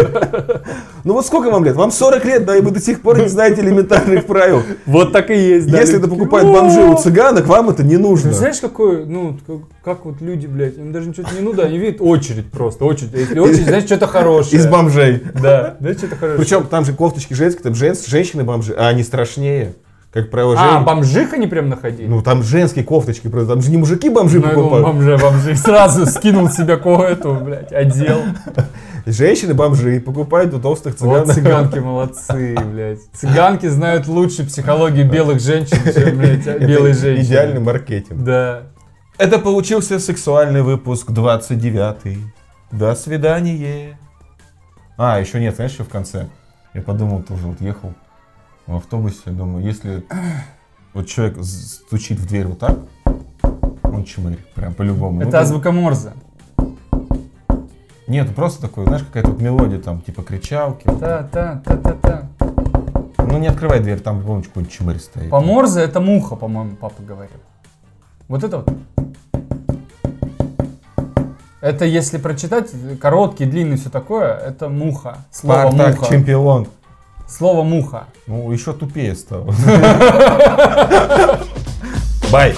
Ну вот сколько вам лет? Вам 40 лет, да, и вы до сих пор не знаете элементарных правил. Вот так и есть. да, Если это покупают бомжи у цыганок, вам это не нужно. знаешь, какой, ну, как, как вот люди, блядь, им даже ничего не нужно, они видят очередь просто, очередь. Если очередь, значит, что-то хорошее. Из бомжей. Да, значит, что-то хорошее. Причем там же кофточки женские, там жен- женщины-бомжи, а они страшнее. Как правило, А, жен- бомжих они прям находили? Ну там женские кофточки, продают, там же не мужики бомжи Ну, покупают. бомжи, бомжи. Сразу скинул себя эту, блядь, одел. Женщины-бомжи покупают у толстых Вот цыган. цыганки молодцы, блядь. Цыганки знают лучше психологию белых женщин, чем, блядь, Это белые женщины. идеальный маркетинг. Да. Это получился сексуальный выпуск 29. До свидания. А, еще нет, знаешь, что в конце? Я подумал, тоже вот ехал в автобусе, думаю, если вот человек стучит в дверь вот так, он чмырь, прям по-любому. Ну, Это там- азбука Морзе. Нет, просто такой, знаешь, какая-то вот мелодия там, типа кричалки. Та-та-та-та-та. Ну не открывай дверь, там, помнишь, какой-нибудь чмырь стоит. По Морзе это муха, по-моему, папа говорил. Вот это вот. Это если прочитать, короткий, длинный, все такое, это муха. Слово Спартак муха. чемпион. Слово муха. Ну, еще тупее стал. Бай.